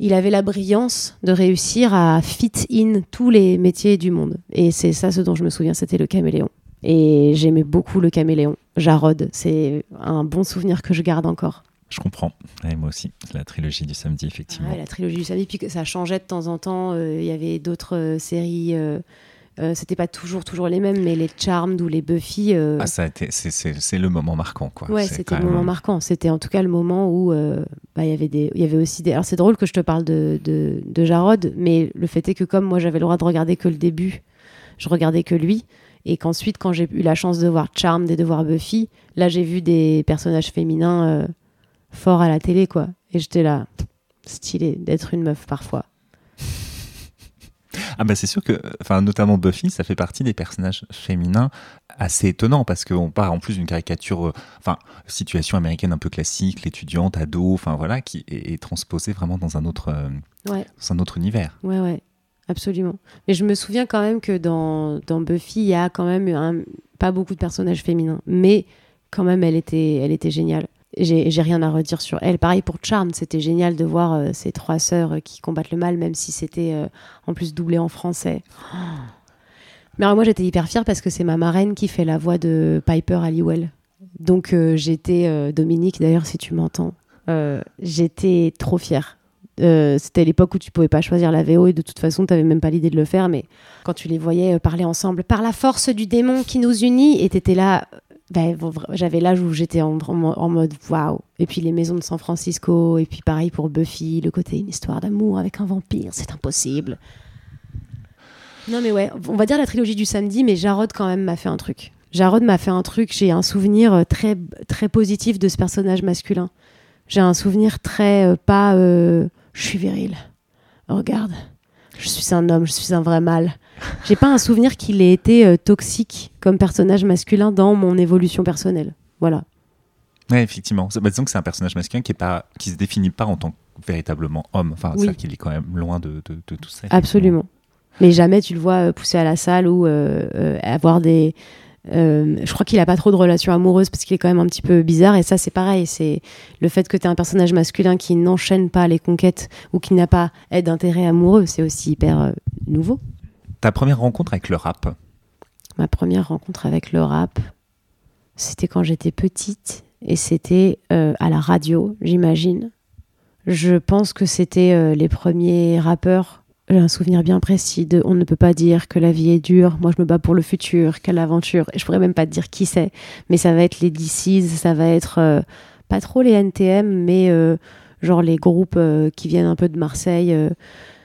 il avait la brillance de réussir à fit in tous les métiers du monde. Et c'est ça ce dont je me souviens, c'était le caméléon. Et j'aimais beaucoup le caméléon. Jarod, c'est un bon souvenir que je garde encore. Je comprends. Ouais, moi aussi, la trilogie du samedi, effectivement. Ouais, la trilogie du samedi, puis que ça changeait de temps en temps. euh, Il y avait d'autres euh, séries. euh, euh, C'était pas toujours toujours les mêmes, mais les Charmed ou les Buffy. Ah, ça a été, c'est, c'est- c'est le moment marquant, quoi. ouais, c'était le moment marquant. C'était en tout cas le moment où bah, il y avait des, il y avait aussi des. Alors c'est drôle que je te parle de, de, de Jarod, mais le fait est que comme moi j'avais le droit de regarder que le début, je regardais que lui, et qu'ensuite quand j'ai eu la chance de voir Charmed et de voir Buffy, là j'ai vu des personnages féminins forts à la télé, quoi. Et j'étais là, stylé d'être une meuf parfois. Ah bah c'est sûr que, enfin notamment Buffy, ça fait partie des personnages féminins assez étonnants parce qu'on part en plus d'une caricature, euh, enfin situation américaine un peu classique, l'étudiante, ado, enfin voilà, qui est, est transposée vraiment dans un autre, euh, Ouais. dans un autre univers. Ouais, ouais, absolument. Mais je me souviens quand même que dans, dans Buffy, il y a quand même un- pas beaucoup de personnages féminins. Mais quand même, elle était, elle était géniale. J'ai rien à redire sur elle. Pareil pour Charmed, c'était génial de voir euh, ces trois sœurs euh, qui combattent le mal, même si c'était euh, en plus doublé en français. Mais moi, j'étais hyper fière parce que c'est ma marraine qui fait la voix de Piper Halliwell. Donc j'étais, Dominique d'ailleurs, si tu m'entends, j'étais trop fière. C'était l'époque où tu pouvais pas choisir la VO et de toute façon tu n'avais même pas l'idée de le faire mais quand tu les voyais parler ensemble par la force du démon qui nous unit et t'étais là ben, j'avais l'âge où j'étais en mode waouh. Et puis les maisons de San Francisco et puis pareil pour Buffy le côté une histoire d'amour avec un vampire c'est impossible. Non mais ouais on va dire la trilogie du samedi mais Jarod quand même m'a fait un truc. Jarod m'a fait un truc j'ai un souvenir euh, très très positif de ce personnage masculin. J'ai un souvenir très euh, pas euh, je suis viril. Regarde, je suis un homme, je suis un vrai mâle. J'ai pas un souvenir qu'il ait été euh, toxique comme personnage masculin dans mon évolution personnelle. Voilà. Ouais, effectivement. Bah, disons que c'est un personnage masculin qui est pas, qui se définit pas en tant que véritablement homme. Enfin, Oui. c'est-à-dire qu'il est quand même loin de, de, de tout ça. Absolument. Mais jamais tu le vois euh, pousser à la salle ou euh, euh, avoir des. Euh, je crois qu'il a pas trop de relations amoureuses parce qu'il est quand même un petit peu bizarre et ça c'est pareil. C'est le fait que tu es un personnage masculin qui n'enchaîne pas les conquêtes ou qui n'a pas d'intérêt amoureux, c'est aussi hyper euh, nouveau. Ta première rencontre avec le rap, Ma première rencontre avec le rap, c'était quand j'étais petite et c'était euh, à la radio, j'imagine. Je pense que c'était les premiers rappeurs j'ai un souvenir bien précis de on ne peut pas dire que la vie est dure, moi je me bats pour le futur, quelle aventure. Et je pourrais même pas te dire qui c'est, mais ça va être les DCs, ça va être euh, pas trop les NTM, mais euh, genre les groupes euh, qui viennent un peu de Marseille.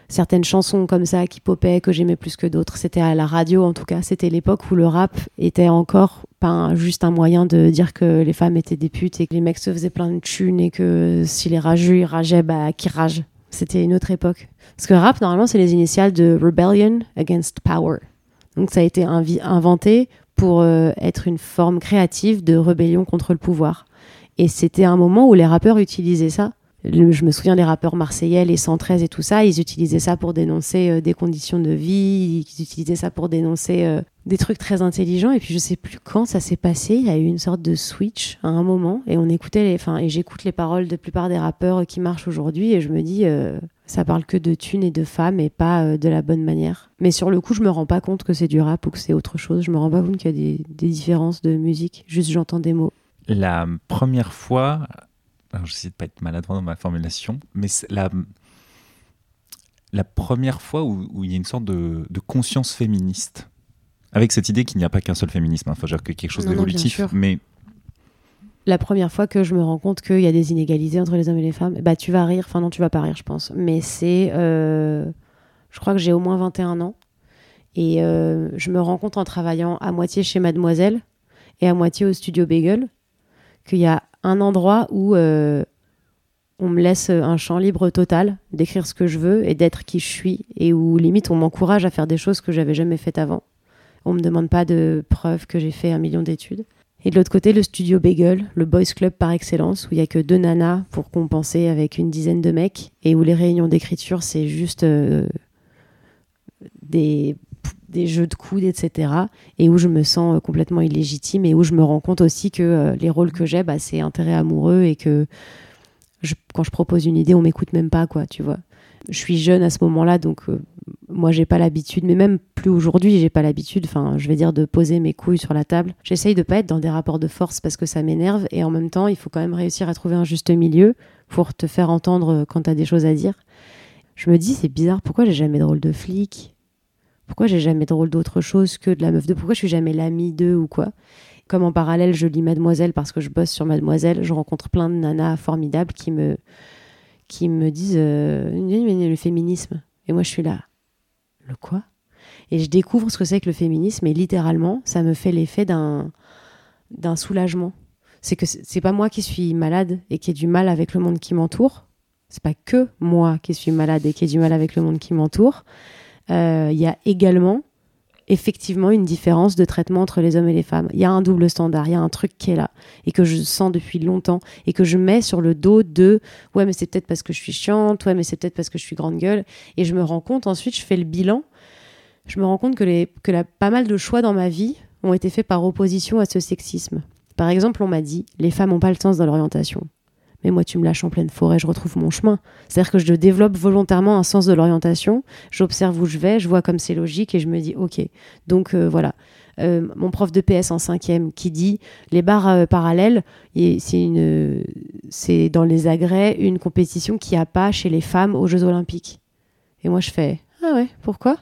certaines chansons comme ça qui popaient, que j'aimais plus que d'autres. C'était à la radio en tout cas. C'était l'époque où le rap était encore pas juste un moyen de dire que les femmes étaient des putes et que les mecs se faisaient plein de thunes et que si les rageux ils rageaient, bah qui rage. C'était une autre époque. Parce que rap, normalement, c'est les initiales de Rebellion Against Power. Donc ça a été inventé pour euh, être une forme créative de rébellion contre le pouvoir. Et c'était un moment où les rappeurs utilisaient ça. Je me souviens des rappeurs marseillais, les 113 et tout ça, ils utilisaient ça pour dénoncer euh, des conditions de vie, ils utilisaient ça pour dénoncer euh, des trucs très intelligents. Et puis je sais plus quand ça s'est passé, il y a eu une sorte de switch à un moment, et on écoutait les, enfin, et j'écoute les paroles de plupart des rappeurs qui marchent aujourd'hui, et je me dis, ça parle que de thunes et de femmes et pas euh, de la bonne manière. Mais sur le coup, je me rends pas compte que c'est du rap ou que c'est autre chose. Je me rends pas compte qu'il y a des, différences de musique. Juste, j'entends des mots. La première fois, alors j'essaie de pas être maladroit dans ma formulation, mais la, la première fois où, il y a une sorte de, conscience féministe, avec cette idée qu'il n'y a pas qu'un seul féminisme, il hein. faut dire que quelque chose d'évolutif, mais la première fois que je me rends compte qu'il y a des inégalités entre les hommes et les femmes, bah tu vas rire, enfin non tu vas pas rire je pense, mais c'est, euh, je crois que j'ai au moins 21 ans et euh, je me rends compte en travaillant à moitié chez Mademoiselle et à moitié au studio Bagel qu'il y a un endroit où euh, on me laisse un champ libre total d'écrire ce que je veux et d'être qui je suis et où limite on m'encourage à faire des choses que j'avais jamais faites avant. On me demande pas de preuves que j'ai fait un million d'études. Et de l'autre côté, le studio Bagel, le boys club par excellence, où il y a que deux nanas pour compenser avec une dizaine de mecs, et où les réunions d'écriture, c'est juste euh, des, des, jeux de coudes, etc. Et où je me sens euh, complètement illégitime, et où je me rends compte aussi que euh, les rôles que j'ai, bah, c'est intérêt amoureux, et que quand je propose une idée, on m'écoute même pas, quoi, tu vois. Je suis jeune à ce moment-là, donc moi j'ai pas l'habitude, mais même plus aujourd'hui, j'ai pas l'habitude, enfin je vais dire de poser mes couilles sur la table. J'essaye de pas être dans des rapports de force parce que ça m'énerve et en même temps il faut quand même réussir à trouver un juste milieu pour te faire entendre quand t'as des choses à dire. Je me dis c'est bizarre, pourquoi j'ai jamais de rôle de flic? Pourquoi j'ai jamais de rôle d'autre chose que de la meuf de Pourquoi je suis jamais l'amie d'eux ou quoi? Comme en parallèle je lis Mademoiselle parce que je bosse sur Mademoiselle, je rencontre plein de nanas formidables qui me qui me disent euh, le féminisme et moi je suis là quoi Et je découvre ce que c'est que le féminisme et littéralement, ça me fait l'effet d'un d'un soulagement. C'est que c'est pas moi qui suis malade et qui ai du mal avec le monde qui m'entoure. C'est pas que moi qui suis malade et qui ai du mal avec le monde qui m'entoure. Euh, il y a également effectivement une différence de traitement entre les hommes et les femmes. Il y a un double standard, il y a un truc qui est là et que je sens depuis longtemps et que je mets sur le dos de ouais mais c'est peut-être parce que je suis chiante, ouais mais c'est peut-être parce que je suis grande gueule et je me rends compte ensuite je fais le bilan, je me rends compte que les que pas mal de choix dans ma vie ont été faits par opposition à ce sexisme. Par exemple, on m'a dit les femmes n'ont pas le sens dans l'orientation mais moi tu me lâches en pleine forêt, je retrouve mon chemin. C'est-à-dire que je développe volontairement un sens de l'orientation, j'observe où je vais, je vois comme c'est logique et je me dis ok. Donc euh, voilà. Euh, mon prof de PS en cinquième qui dit les barres euh, parallèles, c'est dans les agrès une compétition qu'il n'y a pas chez les femmes aux Jeux Olympiques. Et moi je fais ah ouais pourquoi?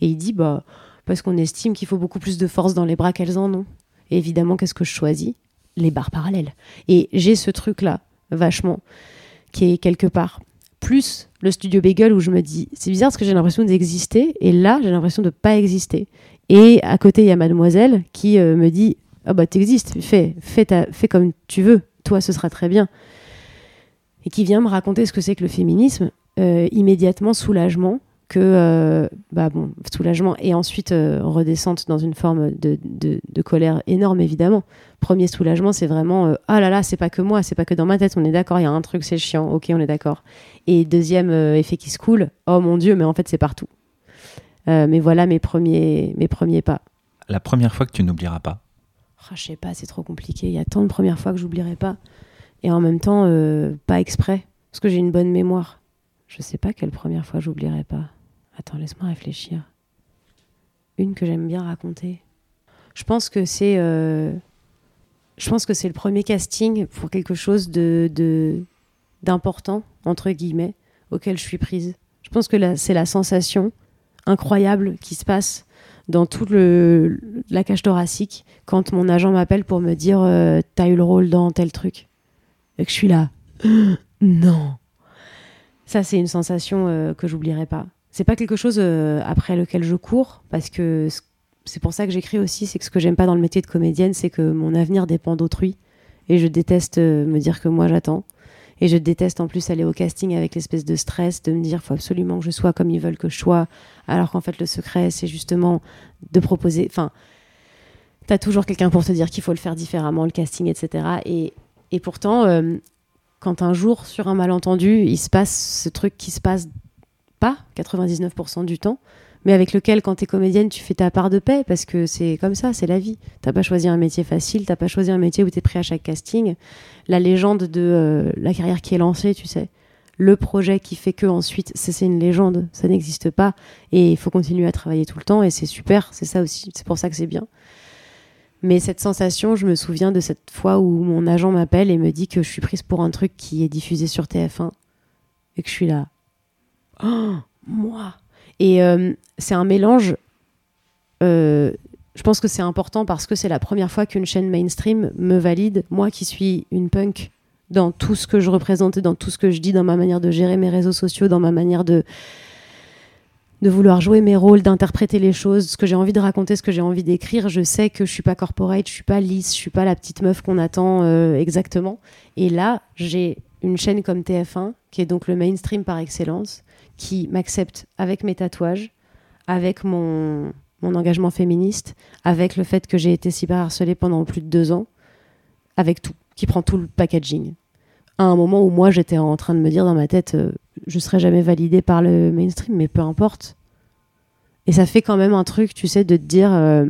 Et il dit bah parce qu'on estime qu'il faut beaucoup plus de force dans les bras qu'elles en ont. Et évidemment qu'est-ce que je choisis? Les barres parallèles. Et j'ai ce truc là vachement, qui est quelque part. Plus le studio Bagel où je me dis, c'est bizarre parce que j'ai l'impression d'exister, et là, j'ai l'impression de pas exister. Et à côté, il y a Mademoiselle qui euh, me dit, ah oh bah t'existes, fais, fais, fais comme tu veux, toi ce sera très bien. Et qui vient me raconter ce que c'est que le féminisme, euh, immédiatement soulagement, que euh, bah bon, soulagement et ensuite euh, redescente dans une forme de, de, colère énorme évidemment. Premier soulagement, c'est vraiment euh, ah là là, c'est pas que moi, c'est pas que dans ma tête, on est d'accord, il y a un truc, c'est chiant, ok, on est d'accord. Et deuxième effet qui se coule, oh mon dieu, mais en fait c'est partout. mais voilà mes premiers, mes premiers pas. La première fois que tu n'oublieras pas? Oh, Je sais pas, c'est trop compliqué. Il y a tant de premières fois que j'oublierai pas. Et en même temps, pas exprès, parce que j'ai une bonne mémoire. Je sais pas quelle première fois j'oublierai pas. Attends, laisse-moi réfléchir. Une que j'aime bien raconter. Je pense que c'est. Euh, je pense que c'est le premier casting pour quelque chose de d'important entre guillemets auquel je suis prise. Je pense que c'est la sensation incroyable qui se passe dans toute la cage thoracique quand mon agent m'appelle pour me dire euh, T'as eu le rôle dans tel truc. Et que je suis là. non. Ça, c'est une sensation euh, que j'oublierai pas. C'est pas quelque chose euh, après lequel je cours, parce que c'est pour ça que j'écris aussi. C'est que ce que j'aime pas dans le métier de comédienne, c'est que mon avenir dépend d'autrui. Et je déteste me dire que moi j'attends. Et je déteste en plus aller au casting avec l'espèce de stress de me dire faut absolument que je sois comme ils veulent que je sois, alors qu'en fait le secret c'est justement de proposer. Enfin, t'as toujours quelqu'un pour te dire qu'il faut le faire différemment, le casting, etc. Et, et pourtant, euh, quand un jour sur un malentendu, il se passe ce truc qui se passe pas 99% du temps, mais avec lequel, quand tu es comédienne, tu fais ta part de paix, parce que c'est comme ça, c'est la vie. T'as pas choisi un métier facile, t'as pas choisi un métier où tu es pris à chaque casting. La légende de euh, la carrière qui est lancée, tu sais, le projet qui fait que ensuite, c'est une légende, ça n'existe pas, et il faut continuer à travailler tout le temps, et c'est super, c'est ça aussi, c'est pour ça que c'est bien. Mais cette sensation, je me souviens de cette fois où mon agent m'appelle et me dit que je suis prise pour un truc qui est diffusé sur TF1, et que je suis là. Oh, moi et euh, c'est un mélange. Euh, je pense que c'est important parce que c'est la première fois qu'une chaîne mainstream me valide, moi qui suis une punk, dans tout ce que je représente, dans tout ce que je dis, dans ma manière de gérer mes réseaux sociaux, dans ma manière de de vouloir jouer mes rôles, d'interpréter les choses, ce que j'ai envie de raconter, ce que j'ai envie d'écrire. Je sais que je suis pas corporate, je suis pas lisse, je suis pas la petite meuf qu'on attend euh, exactement. Et là, j'ai une chaîne comme TF1, qui est donc le mainstream par excellence, qui m'accepte avec mes tatouages, avec mon, engagement féministe, avec le fait que j'ai été cyberharcelée pendant plus de deux ans, avec tout, qui prend tout le packaging. À un moment où moi j'étais en train de me dire dans ma tête, euh, je serai jamais validée par le mainstream, mais peu importe. Et ça fait quand même un truc, tu sais, de te dire. Euh,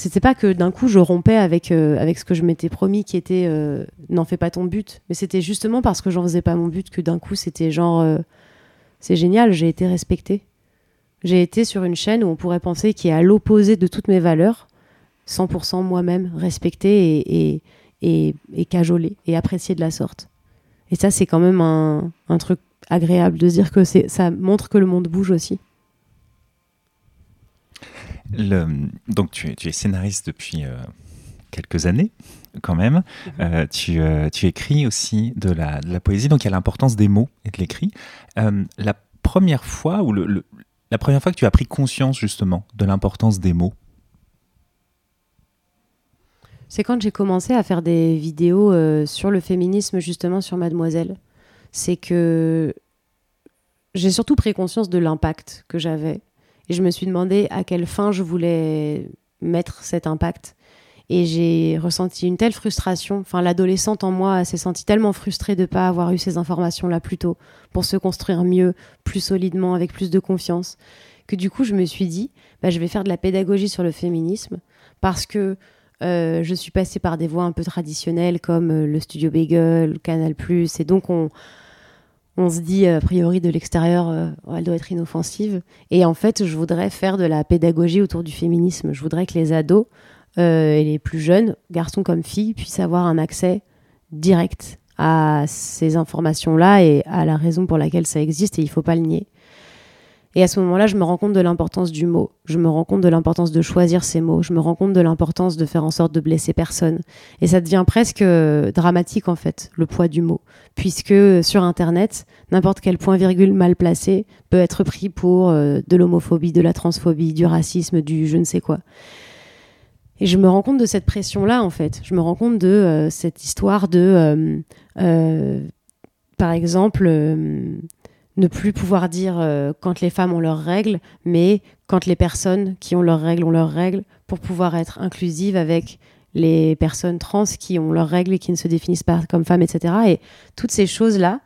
c'était pas que d'un coup je rompais avec, euh, avec ce que je m'étais promis qui était euh, n'en fais pas ton but, mais c'était justement parce que j'en faisais pas mon but que d'un coup c'était genre euh, c'est génial, j'ai été respectée. J'ai été sur une chaîne où on pourrait penser qui est à l'opposé de toutes mes valeurs, 100% moi-même, respectée et, et, et, cajolée et appréciée de la sorte. Et ça, c'est quand même un, un truc agréable de dire que ça montre que le monde bouge aussi donc tu, es scénariste depuis euh, quelques années quand même. Mhm. Euh, euh, tu, écris aussi de la, poésie, donc il y a l'importance des mots et de l'écrit. la première fois ou le, la première fois que tu as pris conscience justement de l'importance des mots? C'est quand j'ai commencé à faire des vidéos sur le féminisme justement sur Mademoiselle. C'est que j'ai surtout pris conscience de l'impact que j'avais et je me suis demandé à quelle fin je voulais mettre cet impact. Et j'ai ressenti une telle frustration. Enfin, l'adolescente en moi s'est sentie tellement frustrée de ne pas avoir eu ces informations-là plus tôt pour se construire mieux, plus solidement, avec plus de confiance, que du coup, je me suis dit, bah, je vais faire de la pédagogie sur le féminisme parce que euh, je suis passée par des voies un peu traditionnelles comme euh, le Studio Bagel, Canal+, et donc on, on se dit a priori de l'extérieur, euh, elle doit être inoffensive. Et en fait, je voudrais faire de la pédagogie autour du féminisme. Je voudrais que les ados euh, et les plus jeunes, garçons comme filles, puissent avoir un accès direct à ces informations-là et à la raison pour laquelle ça existe. Et il ne faut pas le nier. Et à ce moment-là, je me rends compte de l'importance du mot. Je me rends compte de l'importance de choisir ces mots. Je me rends compte de l'importance de faire en sorte de blesser personne. Et ça devient presque euh, dramatique, en fait, le poids du mot. Puisque sur Internet, n'importe quel point-virgule mal placé peut être pris pour euh, de l'homophobie, de la transphobie, du racisme, du je ne sais quoi. Et je me rends compte de cette pression-là, en fait. Je me rends compte de euh, cette histoire de, par exemple, ne plus pouvoir dire euh, quand les femmes ont leurs règles, mais quand les personnes qui ont leurs règles ont leurs règles, pour pouvoir être inclusive avec les personnes trans qui ont leurs règles et qui ne se définissent pas comme femmes, etc. Et toutes ces choses-là,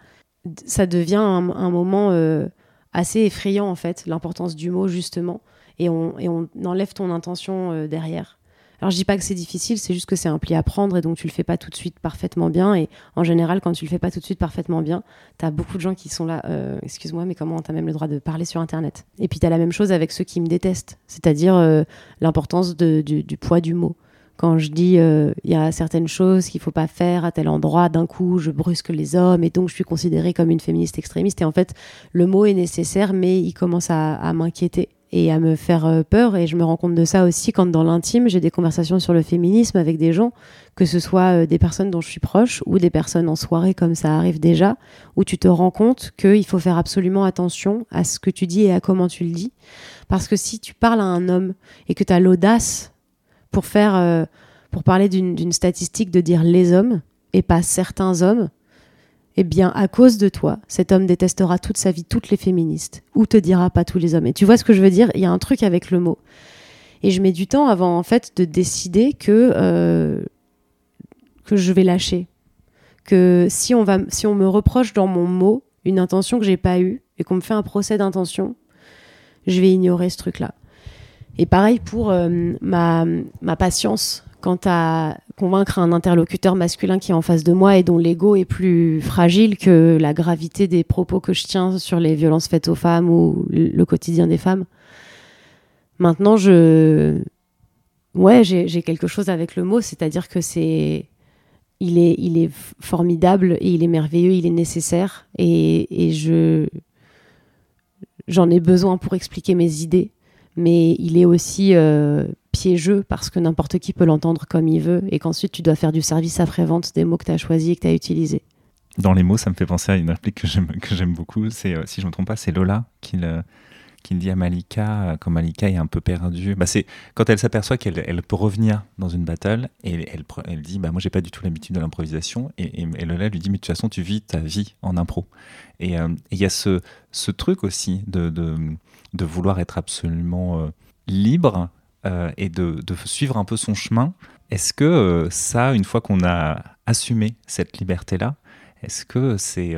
ça devient un, moment euh, assez effrayant, en fait, l'importance du mot, justement, et on, et on enlève ton intention euh, derrière. Alors je dis pas que c'est difficile, c'est juste que c'est un pli à prendre et donc tu le fais pas tout de suite parfaitement bien. Et en général, quand tu le fais pas tout de suite parfaitement bien, tu as beaucoup de gens qui sont là, euh, excuse-moi, mais comment tu as même le droit de parler sur Internet? Et puis tu as la même chose avec ceux qui me détestent, c'est-à-dire euh, l'importance du, poids du mot. quand je dis euh, il y a certaines choses qu'il faut pas faire à tel endroit, d'un coup je brusque les hommes et donc je suis considérée comme une féministe extrémiste. Et en fait, le mot est nécessaire, mais il commence à, m'inquiéter et à me faire euh, peur. Et je me rends compte de ça aussi quand dans l'intime, j'ai des conversations sur le féminisme avec des gens, que ce soit euh, des personnes dont je suis proche ou des personnes en soirée comme ça arrive déjà, où tu te rends compte qu'il faut faire absolument attention à ce que tu dis et à comment tu le dis. Parce que si tu parles à un homme et que tu as l'audace pour faire, euh, pour parler d'une statistique de dire les hommes et pas certains hommes, eh bien, à cause de toi, cet homme détestera toute sa vie toutes les féministes ou te dira pas tous les hommes. Et tu vois ce que je veux dire? Il y a un truc avec le mot. Et je mets du temps avant, en fait, de décider que, euh, que je vais lâcher. Que si on, va, si on me reproche dans mon mot une intention que j'ai pas eue et qu'on me fait un procès d'intention, je vais ignorer ce truc-là. Et pareil pour euh, ma, ma patience quant à convaincre un interlocuteur masculin qui est en face de moi et dont l'ego est plus fragile que la gravité des propos que je tiens sur les violences faites aux femmes ou le quotidien des femmes. Maintenant, je. Ouais, j'ai quelque chose avec le mot, c'est-à-dire que c'est. Il est, il est formidable et il est merveilleux, il est nécessaire et, et je. J'en ai besoin pour expliquer mes idées mais il est aussi euh, piégeux parce que n'importe qui peut l'entendre comme il veut et qu'ensuite tu dois faire du service après-vente des mots que tu as choisis et que tu as utilisés. Dans les mots, ça me fait penser à une réplique que j'aime beaucoup. C'est, euh, si je ne me trompe pas, c'est Lola qui le, qui dit à Malika, euh, quand Malika est un peu perdue, bah c'est quand elle s'aperçoit qu'elle elle peut revenir dans une battle et elle, elle dit bah moi j'ai pas du tout l'habitude de l'improvisation et, et, Lola lui dit mais de toute façon tu vis ta vie en impro et il y a ce, ce truc aussi de, de de vouloir être absolument euh, libre euh, et de, suivre un peu son chemin. Est-ce que euh, ça, une fois qu'on a assumé cette liberté-là, est-ce que c'est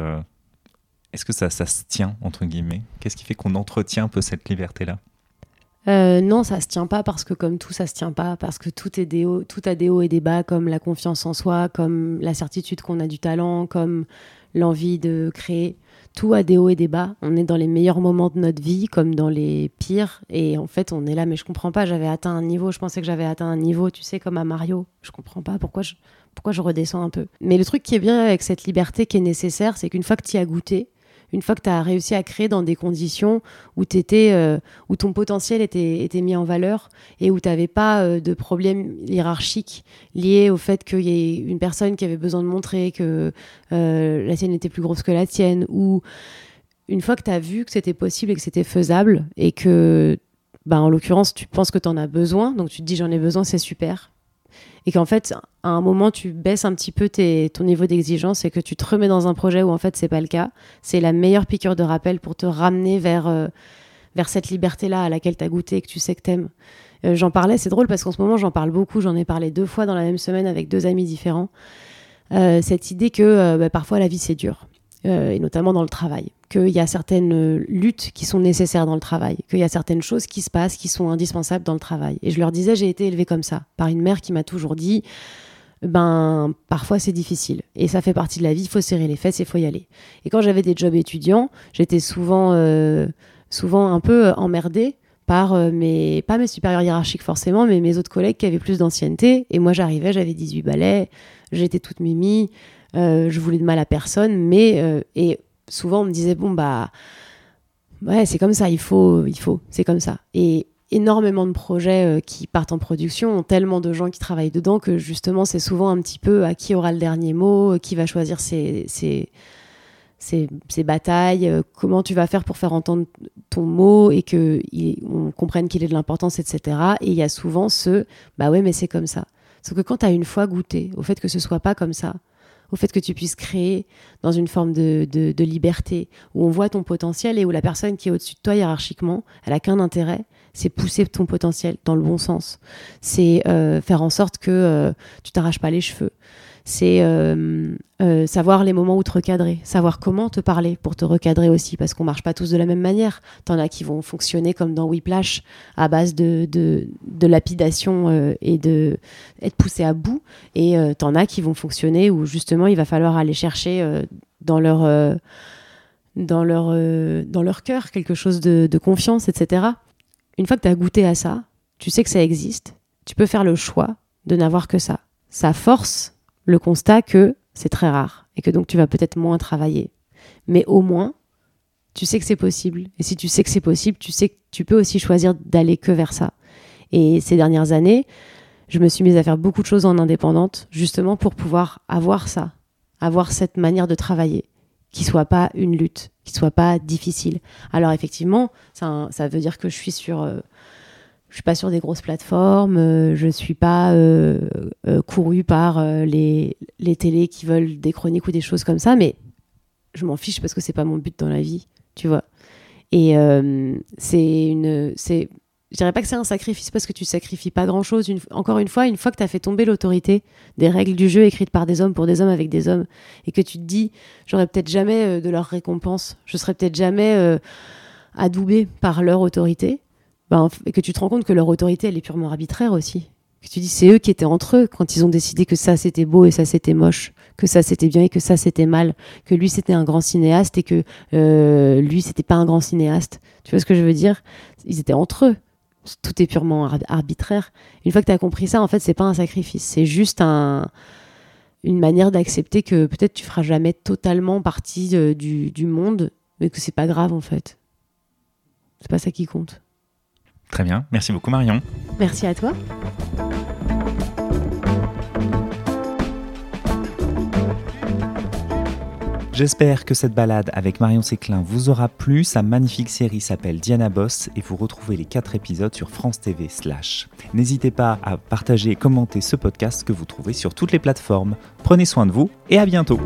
est-ce que ça, ça se tient entre guillemets? Qu'est-ce qui fait qu'on entretient un peu cette liberté-là? Non, ça se tient pas parce que comme tout, ça se tient pas parce que tout est des hauts, tout a des hauts et des bas, comme la confiance en soi, comme la certitude qu'on a du talent, comme l'envie de créer tout a des hauts et des bas. On est dans les meilleurs moments de notre vie comme dans les pires. Et en fait, on est là, mais je comprends pas. J'avais atteint un niveau, je pensais que j'avais atteint un niveau, tu sais, comme à Mario. Je comprends pas pourquoi je, pourquoi je redescends un peu. Mais le truc qui est bien avec cette liberté qui est nécessaire, c'est qu'une fois que tu y as goûté, une fois que tu as réussi à créer dans des conditions où, euh, ton potentiel était, était, mis en valeur et où tu n'avais pas euh, de problème hiérarchique lié au fait qu'il y ait une personne qui avait besoin de montrer que euh, la sienne était plus grosse que la tienne, ou une fois que tu as vu que c'était possible et que c'était faisable et que, bah, en l'occurrence, tu penses que tu en as besoin, donc tu te dis j'en ai besoin, c'est super et qu'en fait, à un moment, tu baisses un petit peu ton niveau d'exigence et que tu te remets dans un projet où en fait, c'est pas le cas. C'est la meilleure piqûre de rappel pour te ramener vers, euh, vers cette liberté-là à laquelle tu as goûté et que tu sais que t'aimes. Euh, j'en parlais, c'est drôle parce qu'en ce moment, j'en parle beaucoup. J'en ai parlé deux fois dans la même semaine avec deux amis différents. Euh, cette idée que bah, parfois la vie, c'est dur. et notamment dans le travail qu'il y a certaines euh, luttes qui sont nécessaires dans le travail, qu'il y a certaines choses qui se passent qui sont indispensables dans le travail. Et je leur disais, j'ai été élevée comme ça, par une mère qui m'a toujours dit, ben parfois c'est difficile et ça fait partie de la vie, il faut serrer les fesses et il faut y aller. Et quand j'avais des jobs étudiants, j'étais souvent, euh, souvent un peu emmerdée par euh, mes, pas mes supérieurs hiérarchiques forcément, mais mes autres collègues qui avaient plus d'ancienneté. Et moi j'arrivais, j'avais 18 balais, j'étais toute mimi, je voulais de mal à personne, mais et souvent on me disait bon bah ouais c'est comme ça il faut il faut c'est comme ça. Et énormément de projets euh, qui partent en production ont tellement de gens qui travaillent dedans que justement c'est souvent un petit peu à qui aura le dernier mot euh, qui va choisir ses, batailles euh, comment tu vas faire pour faire entendre ton mot et que comprenne qu'il est de l'importance etc et il y a souvent ce bah ouais mais c'est comme ça. Sauf que quand tu as une fois goûté au fait que ce soit pas comme ça au fait que tu puisses créer dans une forme de, liberté, où on voit ton potentiel et où la personne qui est au-dessus de toi hiérarchiquement, elle a qu'un intérêt, c'est pousser ton potentiel dans le bon sens. C'est euh, faire en sorte que euh, tu t'arraches pas les cheveux c'est euh, euh, savoir les moments où te recadrer, savoir comment te parler pour te recadrer aussi, parce qu'on marche pas tous de la même manière. T'en as qui vont fonctionner comme dans Whiplash, à base de, de, de lapidation euh, et de être poussé à bout, et t'en as qui vont fonctionner où justement il va falloir aller chercher dans leur dans leur dans leur cœur quelque chose de, de confiance, etc. Une fois que tu as goûté à ça, tu sais que ça existe, tu peux faire le choix de n'avoir que ça. Ça force le constat que c'est très rare et que donc tu vas peut-être moins travailler. Mais au moins, tu sais que c'est possible. Et si tu sais que c'est possible, tu sais que tu peux aussi choisir d'aller que vers ça. Et ces dernières années, je me suis mise à faire beaucoup de choses en indépendante, justement pour pouvoir avoir ça, avoir cette manière de travailler, qui soit pas une lutte, qui soit pas difficile. Alors effectivement, ça, ça veut dire que je suis sur, euh, je suis pas sur des grosses plateformes, euh, je suis pas euh, euh courue par euh, les, les télés qui veulent des chroniques ou des choses comme ça, mais je m'en fiche parce que c'est pas mon but dans la vie, tu vois. Et c'est une, c'est dirais pas que c'est un sacrifice parce que tu sacrifies pas grand chose. encore une fois, une fois que tu as fait tomber l'autorité des règles du jeu écrites par des hommes pour des hommes avec des hommes et que tu te dis, j'aurais peut-être jamais de leur récompense, je serais peut-être jamais euh, adoubé par leur autorité, et que tu te rends compte que leur autorité, elle est purement arbitraire aussi. Que tu dis, c'est eux qui étaient entre eux quand ils ont décidé que ça c'était beau et ça c'était moche, que ça c'était bien et que ça c'était mal, que lui c'était un grand cinéaste et que euh, lui c'était pas un grand cinéaste. Tu vois ce que je veux dire? Ils étaient entre eux tout est purement arbitraire. Une fois que tu as compris ça, en fait, c'est pas un sacrifice, c'est juste un, une manière d'accepter que peut-être tu feras jamais totalement partie de, du, du, monde, mais que c'est pas grave en fait. C'est pas ça qui compte. Très bien, merci beaucoup Marion. Merci à toi. J'espère que cette balade avec Marion Séclin vous aura plu. Sa magnifique série s'appelle Diana Boss et vous retrouvez les 4 épisodes sur France TV slash. N'hésitez pas à partager et commenter ce podcast que vous trouvez sur toutes les plateformes. Prenez soin de vous et à bientôt.